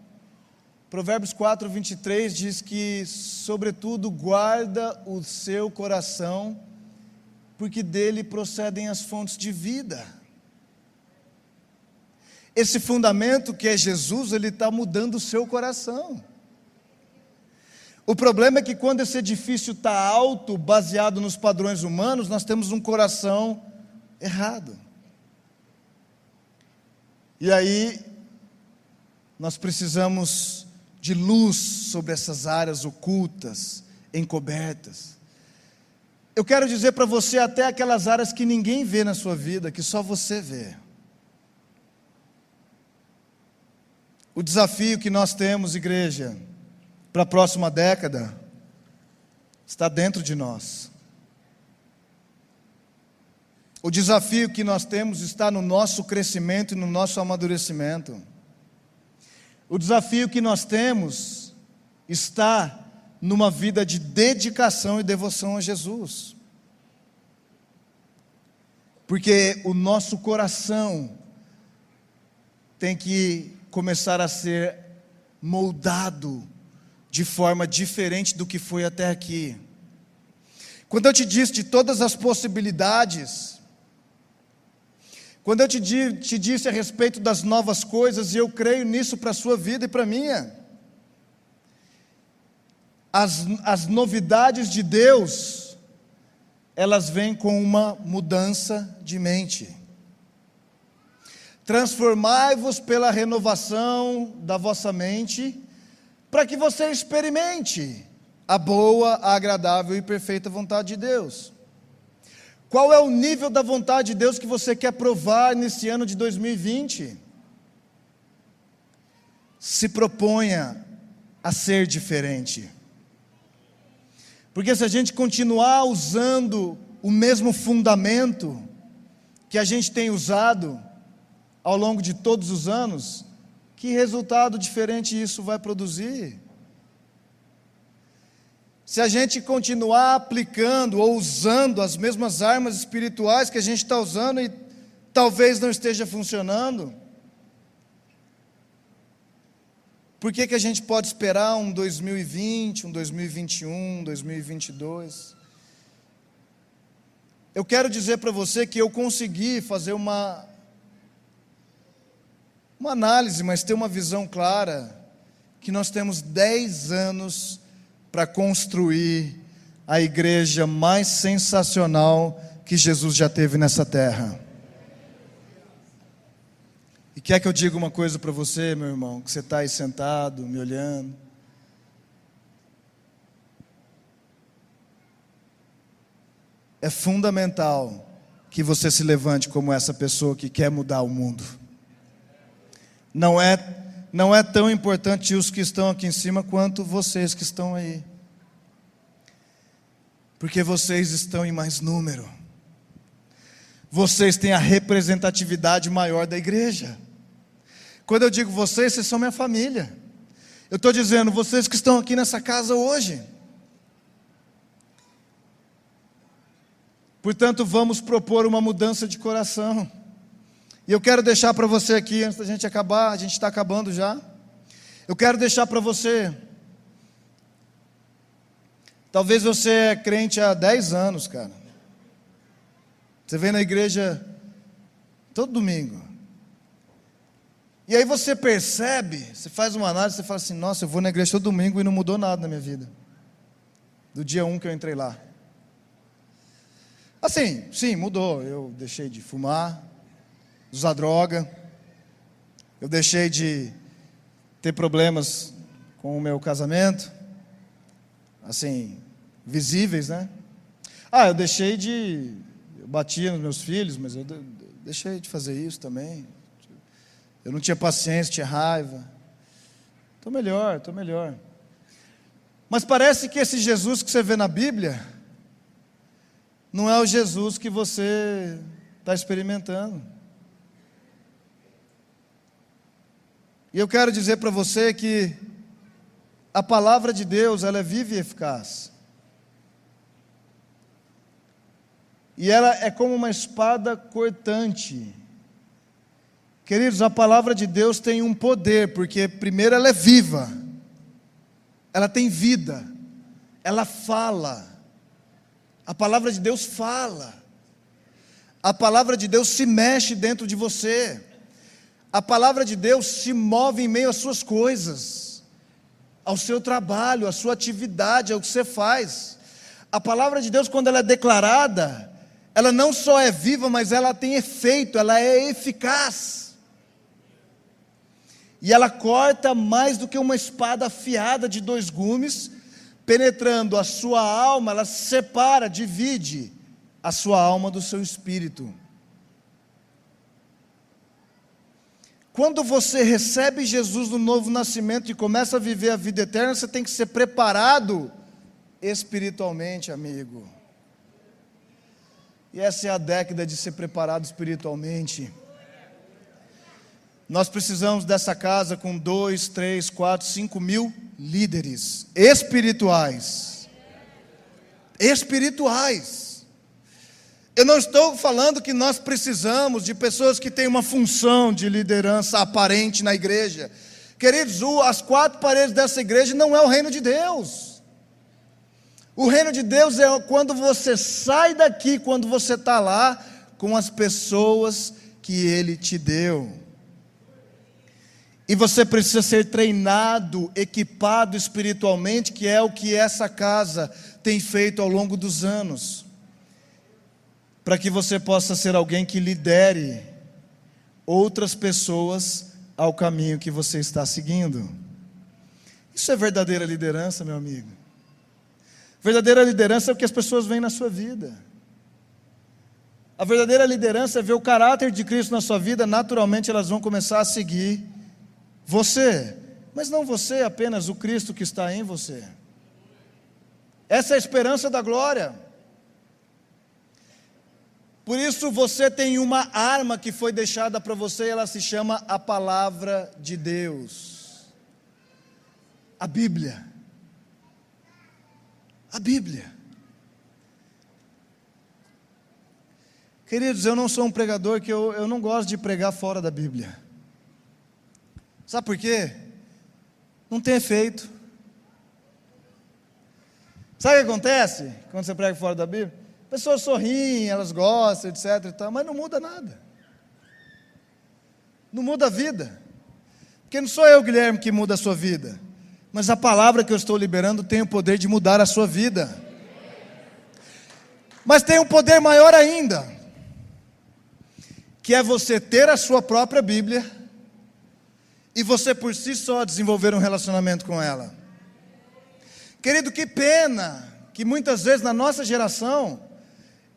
S2: Provérbios 4, 23 diz que, sobretudo, guarda o seu coração, porque dele procedem as fontes de vida. Esse fundamento que é Jesus, ele está mudando o seu coração. O problema é que quando esse edifício está alto, baseado nos padrões humanos, nós temos um coração errado. E aí, nós precisamos de luz sobre essas áreas ocultas, encobertas. Eu quero dizer para você até aquelas áreas que ninguém vê na sua vida, que só você vê. O desafio que nós temos, igreja, para a próxima década, está dentro de nós. O desafio que nós temos está no nosso crescimento e no nosso amadurecimento. O desafio que nós temos está numa vida de dedicação e devoção a Jesus. Porque o nosso coração tem que começar a ser moldado de forma diferente do que foi até aqui. Quando eu te disse de todas as possibilidades, quando eu te, te disse a respeito das novas coisas, e eu creio nisso para a sua vida e para a minha, as, as novidades de Deus, elas vêm com uma mudança de mente. Transformai-vos pela renovação da vossa mente, para que você experimente a boa, a agradável e perfeita vontade de Deus. Qual é o nível da vontade de Deus que você quer provar nesse ano de 2020? Se proponha a ser diferente. Porque se a gente continuar usando o mesmo fundamento que a gente tem usado ao longo de todos os anos, que resultado diferente isso vai produzir? Se a gente continuar aplicando ou usando as mesmas armas espirituais que a gente está usando e talvez não esteja funcionando, por que, que a gente pode esperar um 2020, um 2021, um 2022? Eu quero dizer para você que eu consegui fazer uma, uma análise, mas ter uma visão clara, que nós temos 10 anos para construir a igreja mais sensacional que Jesus já teve nessa terra. E quer que eu diga uma coisa para você, meu irmão, que você está aí sentado, me olhando. É fundamental que você se levante como essa pessoa que quer mudar o mundo. Não é, não é tão importante os que estão aqui em cima quanto vocês que estão aí. Porque vocês estão em mais número. Vocês têm a representatividade maior da igreja. Quando eu digo vocês, vocês são minha família. Eu estou dizendo, vocês que estão aqui nessa casa hoje. Portanto, vamos propor uma mudança de coração. E eu quero deixar para você aqui, antes da gente acabar, a gente está acabando já. Eu quero deixar para você. Talvez você é crente há 10 anos, cara. Você vem na igreja todo domingo. E aí você percebe, você faz uma análise, você fala assim: nossa, eu vou na igreja todo domingo e não mudou nada na minha vida. Do dia 1 um que eu entrei lá. Assim, sim, mudou. Eu deixei de fumar, de usar droga, eu deixei de ter problemas com o meu casamento, assim, visíveis, né? Ah, eu deixei de. Eu batia nos meus filhos, mas eu deixei de fazer isso também. Eu não tinha paciência, tinha raiva. Estou melhor, estou melhor. Mas parece que esse Jesus que você vê na Bíblia não é o Jesus que você está experimentando. E eu quero dizer para você que a palavra de Deus, ela é viva e eficaz. E ela é como uma espada cortante Queridos, a palavra de Deus tem um poder, porque primeiro ela é viva, ela tem vida, ela fala. A palavra de Deus fala. A palavra de Deus se mexe dentro de você. A palavra de Deus se move em meio às suas coisas, ao seu trabalho, à sua atividade, ao que você faz. A palavra de Deus, quando ela é declarada, ela não só é viva, mas ela tem efeito, ela é eficaz. E ela corta mais do que uma espada afiada de dois gumes, penetrando a sua alma, ela separa, divide a sua alma do seu espírito. Quando você recebe Jesus no novo nascimento e começa a viver a vida eterna, você tem que ser preparado espiritualmente, amigo. E essa é a década de ser preparado espiritualmente. Nós precisamos dessa casa com dois, três, quatro, cinco mil líderes espirituais. Espirituais. Eu não estou falando que nós precisamos de pessoas que têm uma função de liderança aparente na igreja. Queridos, as quatro paredes dessa igreja não é o reino de Deus. O reino de Deus é quando você sai daqui, quando você está lá, com as pessoas que Ele te deu. E você precisa ser treinado, equipado espiritualmente, que é o que essa casa tem feito ao longo dos anos. Para que você possa ser alguém que lidere outras pessoas ao caminho que você está seguindo. Isso é verdadeira liderança, meu amigo. Verdadeira liderança é o que as pessoas veem na sua vida. A verdadeira liderança é ver o caráter de Cristo na sua vida, naturalmente elas vão começar a seguir você, mas não você, apenas o Cristo que está em você. Essa é a esperança da glória. Por isso você tem uma arma que foi deixada para você, ela se chama a palavra de Deus. A Bíblia. A Bíblia. Queridos, eu não sou um pregador que eu, eu não gosto de pregar fora da Bíblia. Sabe por quê? Não tem efeito. Sabe o que acontece quando você prega fora da Bíblia? Pessoas sorriem, elas gostam, etc. E tal, mas não muda nada. Não muda a vida. Porque não sou eu, Guilherme, que muda a sua vida. Mas a palavra que eu estou liberando tem o poder de mudar a sua vida. Mas tem um poder maior ainda, que é você ter a sua própria Bíblia e você por si só desenvolver um relacionamento com ela. Querido, que pena que muitas vezes na nossa geração,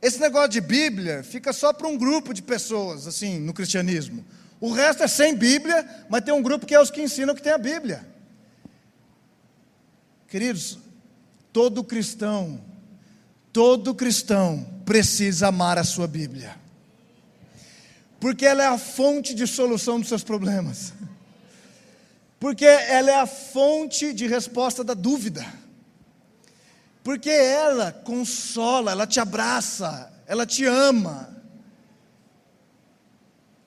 S2: esse negócio de Bíblia fica só para um grupo de pessoas, assim, no cristianismo. O resto é sem Bíblia, mas tem um grupo que é os que ensinam que tem a Bíblia. Queridos, todo cristão, todo cristão precisa amar a sua Bíblia, porque ela é a fonte de solução dos seus problemas porque ela é a fonte de resposta da dúvida, porque ela consola, ela te abraça, ela te ama.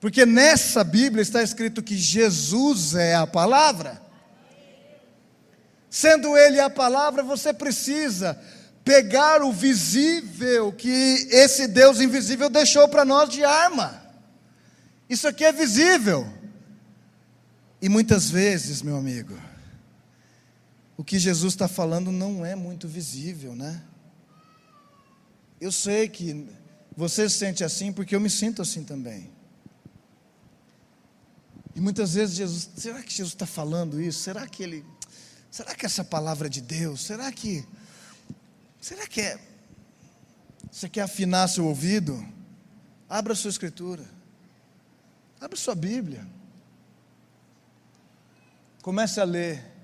S2: Porque nessa Bíblia está escrito que Jesus é a palavra. Sendo Ele a palavra, você precisa pegar o visível que esse Deus invisível deixou para nós de arma. Isso aqui é visível. E muitas vezes, meu amigo, o que Jesus está falando não é muito visível, né? Eu sei que você se sente assim porque eu me sinto assim também. E muitas vezes Jesus, será que Jesus está falando isso? Será que ele, será que essa palavra é de Deus? Será que, será que é? Você quer afinar seu ouvido? Abra sua escritura, abra sua Bíblia. Comece a ler.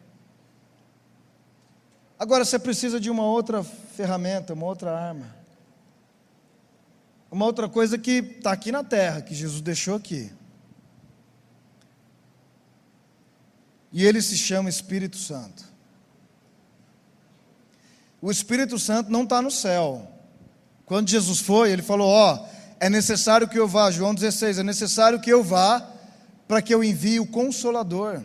S2: Agora você precisa de uma outra ferramenta, uma outra arma. Uma outra coisa que está aqui na terra, que Jesus deixou aqui. E ele se chama Espírito Santo. O Espírito Santo não está no céu. Quando Jesus foi, ele falou: Ó, oh, é necessário que eu vá, João 16, é necessário que eu vá para que eu envie o Consolador.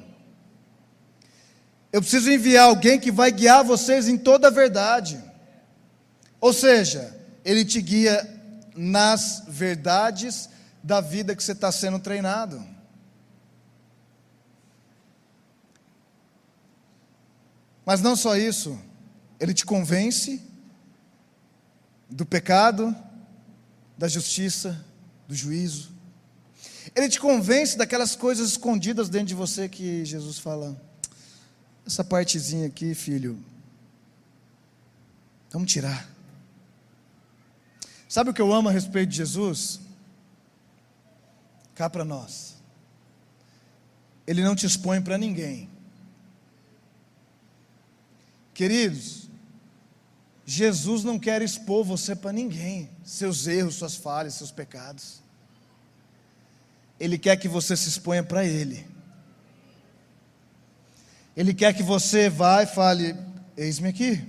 S2: Eu preciso enviar alguém que vai guiar vocês em toda a verdade. Ou seja, ele te guia nas verdades da vida que você está sendo treinado. Mas não só isso, ele te convence do pecado, da justiça, do juízo. Ele te convence daquelas coisas escondidas dentro de você que Jesus fala. Essa partezinha aqui, filho, vamos tirar. Sabe o que eu amo a respeito de Jesus? Cá para nós. Ele não te expõe para ninguém. Queridos, Jesus não quer expor você para ninguém, seus erros, suas falhas, seus pecados. Ele quer que você se exponha para Ele. Ele quer que você vá e fale: Eis-me aqui.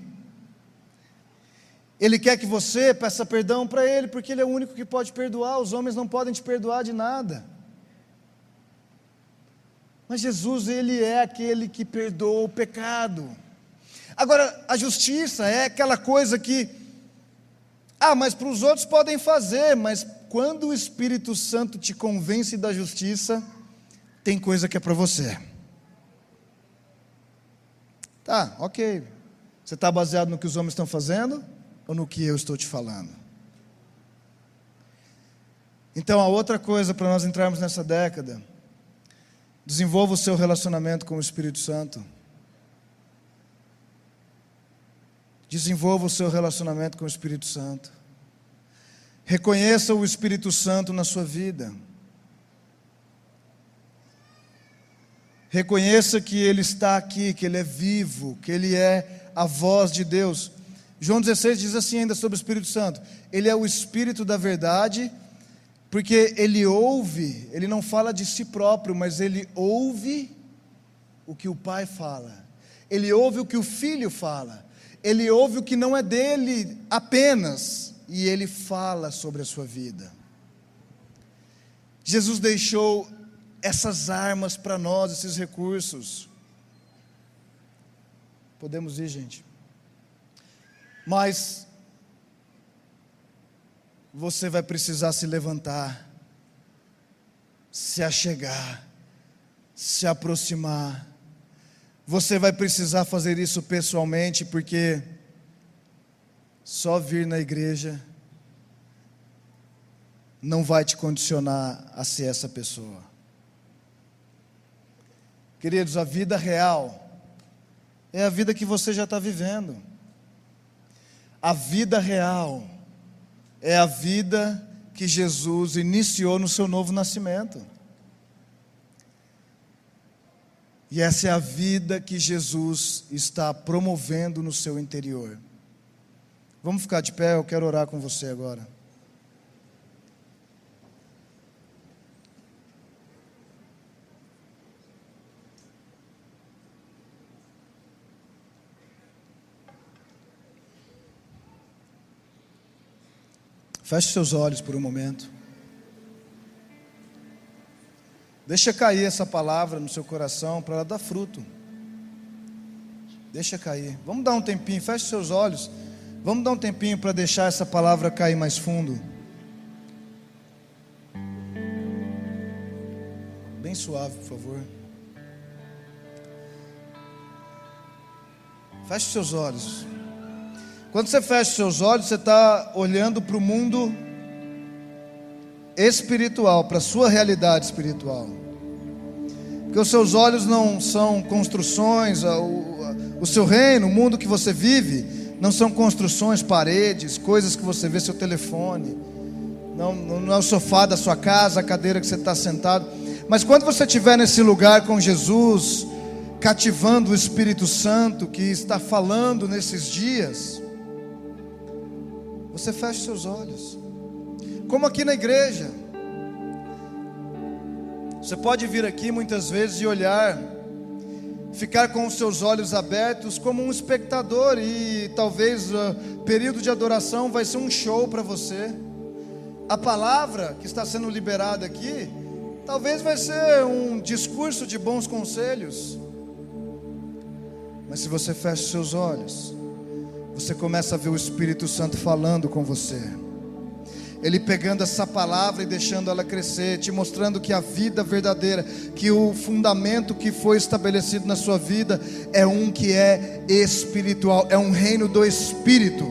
S2: Ele quer que você peça perdão para Ele, porque Ele é o único que pode perdoar, os homens não podem te perdoar de nada. Mas Jesus, Ele é aquele que perdoa o pecado. Agora, a justiça é aquela coisa que, ah, mas para os outros podem fazer, mas quando o Espírito Santo te convence da justiça, tem coisa que é para você. Tá, ok. Você está baseado no que os homens estão fazendo ou no que eu estou te falando? Então, a outra coisa para nós entrarmos nessa década, desenvolva o seu relacionamento com o Espírito Santo. Desenvolva o seu relacionamento com o Espírito Santo. Reconheça o Espírito Santo na sua vida. Reconheça que Ele está aqui, que Ele é vivo, que Ele é a voz de Deus. João 16 diz assim ainda sobre o Espírito Santo: Ele é o Espírito da verdade, porque Ele ouve, Ele não fala de si próprio, mas Ele ouve o que o Pai fala, Ele ouve o que o Filho fala, Ele ouve o que não é dele apenas, e Ele fala sobre a sua vida. Jesus deixou essas armas para nós, esses recursos. Podemos ir, gente. Mas você vai precisar se levantar, se achegar, se aproximar. Você vai precisar fazer isso pessoalmente, porque só vir na igreja não vai te condicionar a ser essa pessoa. Queridos, a vida real é a vida que você já está vivendo. A vida real é a vida que Jesus iniciou no seu novo nascimento. E essa é a vida que Jesus está promovendo no seu interior. Vamos ficar de pé, eu quero orar com você agora. Feche seus olhos por um momento. Deixa cair essa palavra no seu coração para ela dar fruto. Deixa cair. Vamos dar um tempinho, feche seus olhos. Vamos dar um tempinho para deixar essa palavra cair mais fundo. Bem suave, por favor. Feche seus olhos. Quando você fecha seus olhos, você está olhando para o mundo espiritual, para a sua realidade espiritual. Porque os seus olhos não são construções, o seu reino, o mundo que você vive, não são construções, paredes, coisas que você vê, seu telefone, não, não é o sofá da sua casa, a cadeira que você está sentado. Mas quando você estiver nesse lugar com Jesus, cativando o Espírito Santo que está falando nesses dias, você fecha seus olhos. Como aqui na igreja. Você pode vir aqui muitas vezes e olhar, ficar com os seus olhos abertos como um espectador e talvez o período de adoração vai ser um show para você. A palavra que está sendo liberada aqui, talvez vai ser um discurso de bons conselhos. Mas se você fecha os seus olhos, você começa a ver o Espírito Santo falando com você. Ele pegando essa palavra e deixando ela crescer, te mostrando que a vida verdadeira, que o fundamento que foi estabelecido na sua vida é um que é espiritual, é um reino do Espírito.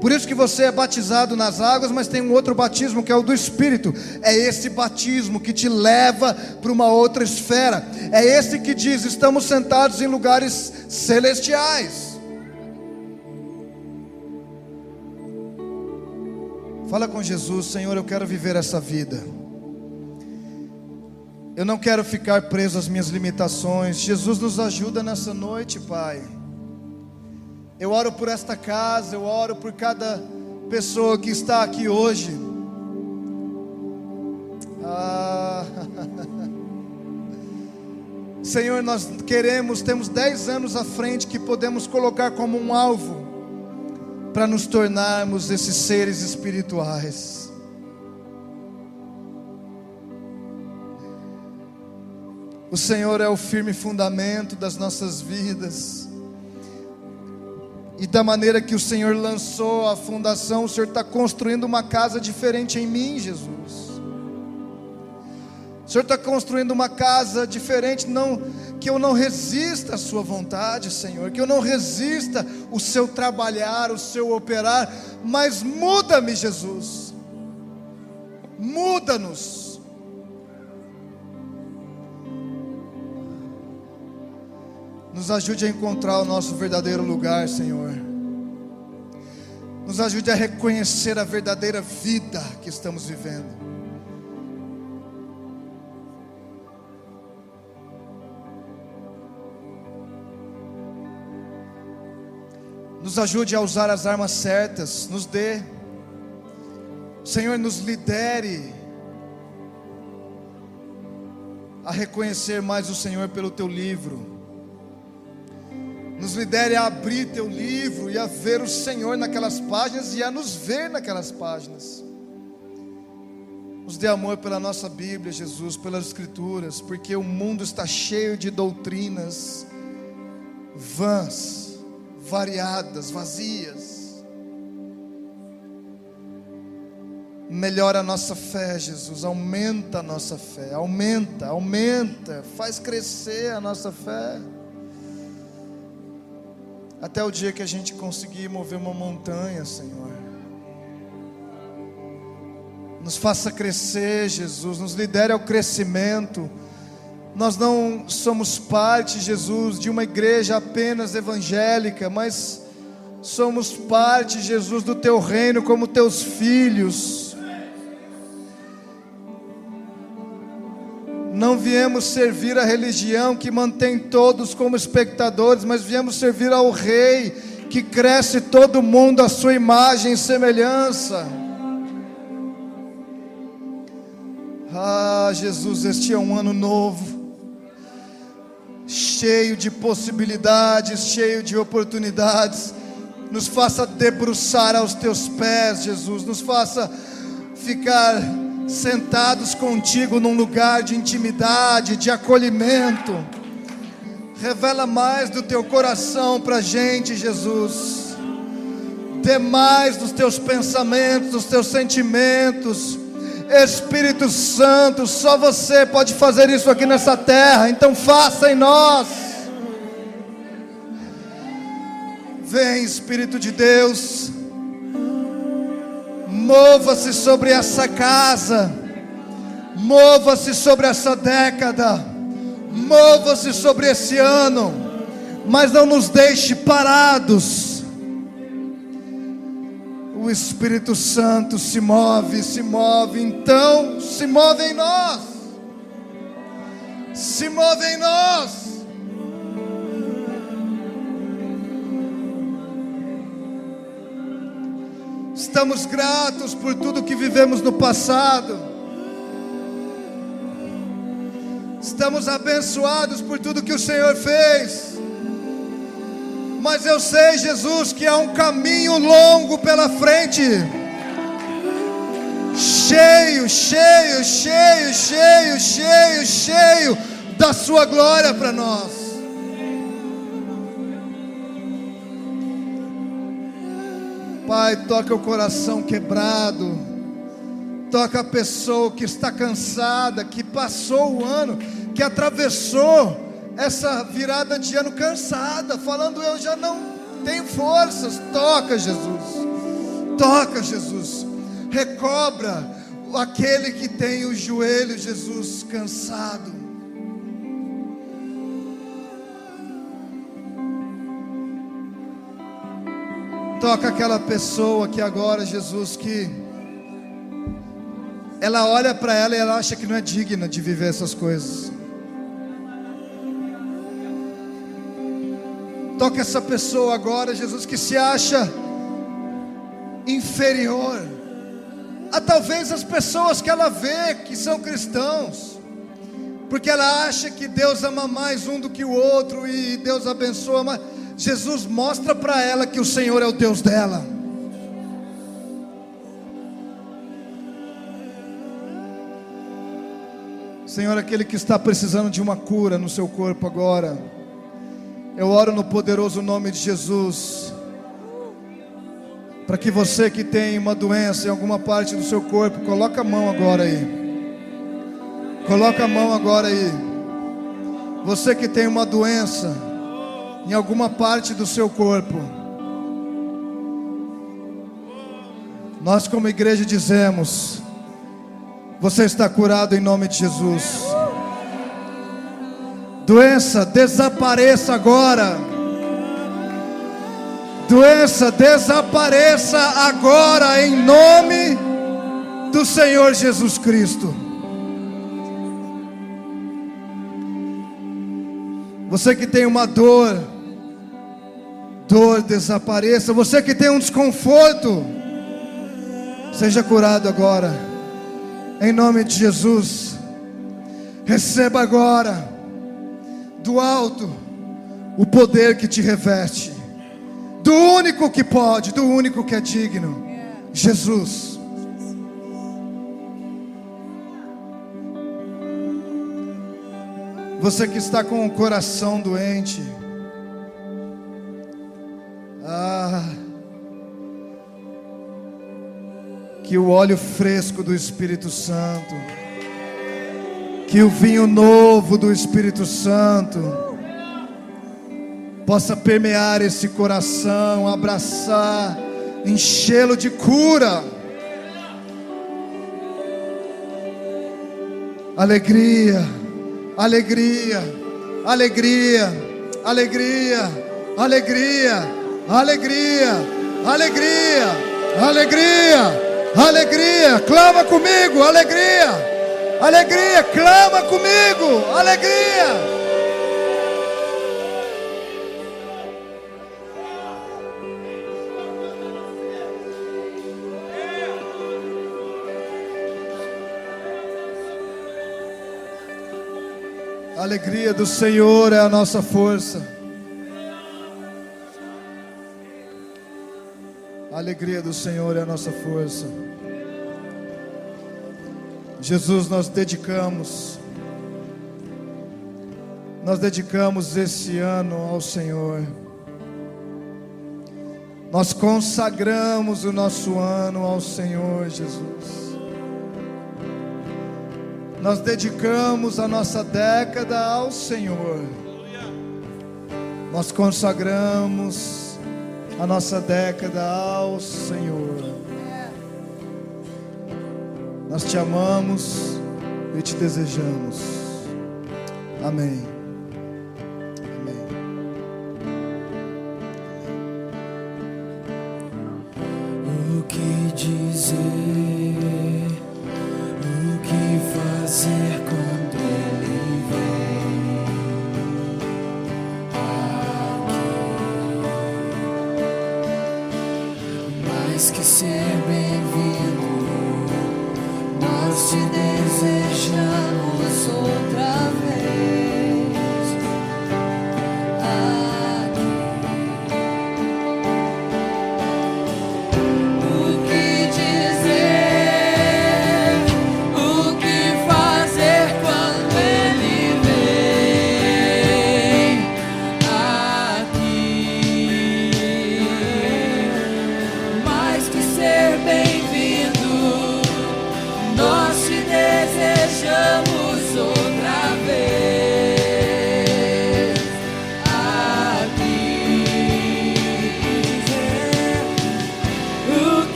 S2: Por isso que você é batizado nas águas, mas tem um outro batismo que é o do Espírito. É esse batismo que te leva para uma outra esfera. É esse que diz: estamos sentados em lugares celestiais. Fala com Jesus, Senhor, eu quero viver essa vida. Eu não quero ficar preso às minhas limitações. Jesus nos ajuda nessa noite, Pai. Eu oro por esta casa, eu oro por cada pessoa que está aqui hoje. Ah. [LAUGHS] Senhor, nós queremos, temos dez anos à frente que podemos colocar como um alvo para nos tornarmos esses seres espirituais. O Senhor é o firme fundamento das nossas vidas. E da maneira que o Senhor lançou a fundação, o Senhor está construindo uma casa diferente em mim, Jesus. O Senhor está construindo uma casa diferente, não que eu não resista à Sua vontade, Senhor, que eu não resista o Seu trabalhar, o Seu operar, mas muda-me, Jesus, muda-nos. Nos ajude a encontrar o nosso verdadeiro lugar, Senhor. Nos ajude a reconhecer a verdadeira vida que estamos vivendo. Nos ajude a usar as armas certas, nos dê. Senhor, nos lidere a reconhecer mais o Senhor pelo teu livro. Nos lidere a abrir teu livro e a ver o Senhor naquelas páginas e a nos ver naquelas páginas. Nos dê amor pela nossa Bíblia, Jesus, pelas Escrituras, porque o mundo está cheio de doutrinas vãs, variadas, vazias. Melhora a nossa fé, Jesus, aumenta a nossa fé, aumenta, aumenta, faz crescer a nossa fé até o dia que a gente conseguir mover uma montanha, Senhor. Nos faça crescer, Jesus, nos lidere ao crescimento. Nós não somos parte, Jesus, de uma igreja apenas evangélica, mas somos parte, Jesus, do teu reino como teus filhos. Não viemos servir a religião que mantém todos como espectadores, mas viemos servir ao Rei que cresce todo mundo à sua imagem e semelhança. Ah, Jesus, este é um ano novo, cheio de possibilidades, cheio de oportunidades. Nos faça debruçar aos teus pés, Jesus, nos faça ficar sentados contigo num lugar de intimidade, de acolhimento. Revela mais do teu coração para gente, Jesus. Dê mais dos teus pensamentos, dos teus sentimentos. Espírito Santo, só você pode fazer isso aqui nessa terra, então faça em nós. Vem, Espírito de Deus Mova-se sobre essa casa, mova-se sobre essa década, mova-se sobre esse ano, mas não nos deixe parados. O Espírito Santo se move, se move, então se move em nós, se move em nós. Estamos gratos por tudo que vivemos no passado. Estamos abençoados por tudo que o Senhor fez. Mas eu sei, Jesus, que há um caminho longo pela frente. Cheio, cheio, cheio, cheio, cheio, cheio da Sua glória para nós. Pai, toca o coração quebrado, toca a pessoa que está cansada, que passou o ano, que atravessou essa virada de ano cansada, falando: Eu já não tenho forças. Toca, Jesus, toca, Jesus, recobra aquele que tem o joelho, Jesus, cansado. Toca aquela pessoa que agora, Jesus, que ela olha para ela e ela acha que não é digna de viver essas coisas. Toca essa pessoa agora, Jesus, que se acha inferior a talvez as pessoas que ela vê que são cristãos, porque ela acha que Deus ama mais um do que o outro e Deus abençoa mais. Jesus mostra para ela que o Senhor é o Deus dela. Senhor, aquele que está precisando de uma cura no seu corpo agora, eu oro no poderoso nome de Jesus, para que você que tem uma doença em alguma parte do seu corpo, coloque a mão agora aí. Coloca a mão agora aí. Você que tem uma doença em alguma parte do seu corpo. Nós, como igreja, dizemos: Você está curado em nome de Jesus. Doença, desapareça agora. Doença, desapareça agora em nome do Senhor Jesus Cristo. Você que tem uma dor, dor desapareça. Você que tem um desconforto, seja curado agora, em nome de Jesus. Receba agora, do alto, o poder que te reveste, do único que pode, do único que é digno, Jesus. Você que está com o coração doente, ah, que o óleo fresco do Espírito Santo, que o vinho novo do Espírito Santo possa permear esse coração, abraçar, enchê-lo de cura, alegria alegria, alegria, alegria, alegria, alegria, alegria, alegria, alegria. Clama comigo, alegria, alegria. Clama comigo, alegria. A alegria do Senhor é a nossa força. A alegria do Senhor é a nossa força. Jesus, nós dedicamos, nós dedicamos esse ano ao Senhor. Nós consagramos o nosso ano ao Senhor Jesus. Nós dedicamos a nossa década ao Senhor. Nós consagramos a nossa década ao Senhor. Nós te amamos e te desejamos. Amém.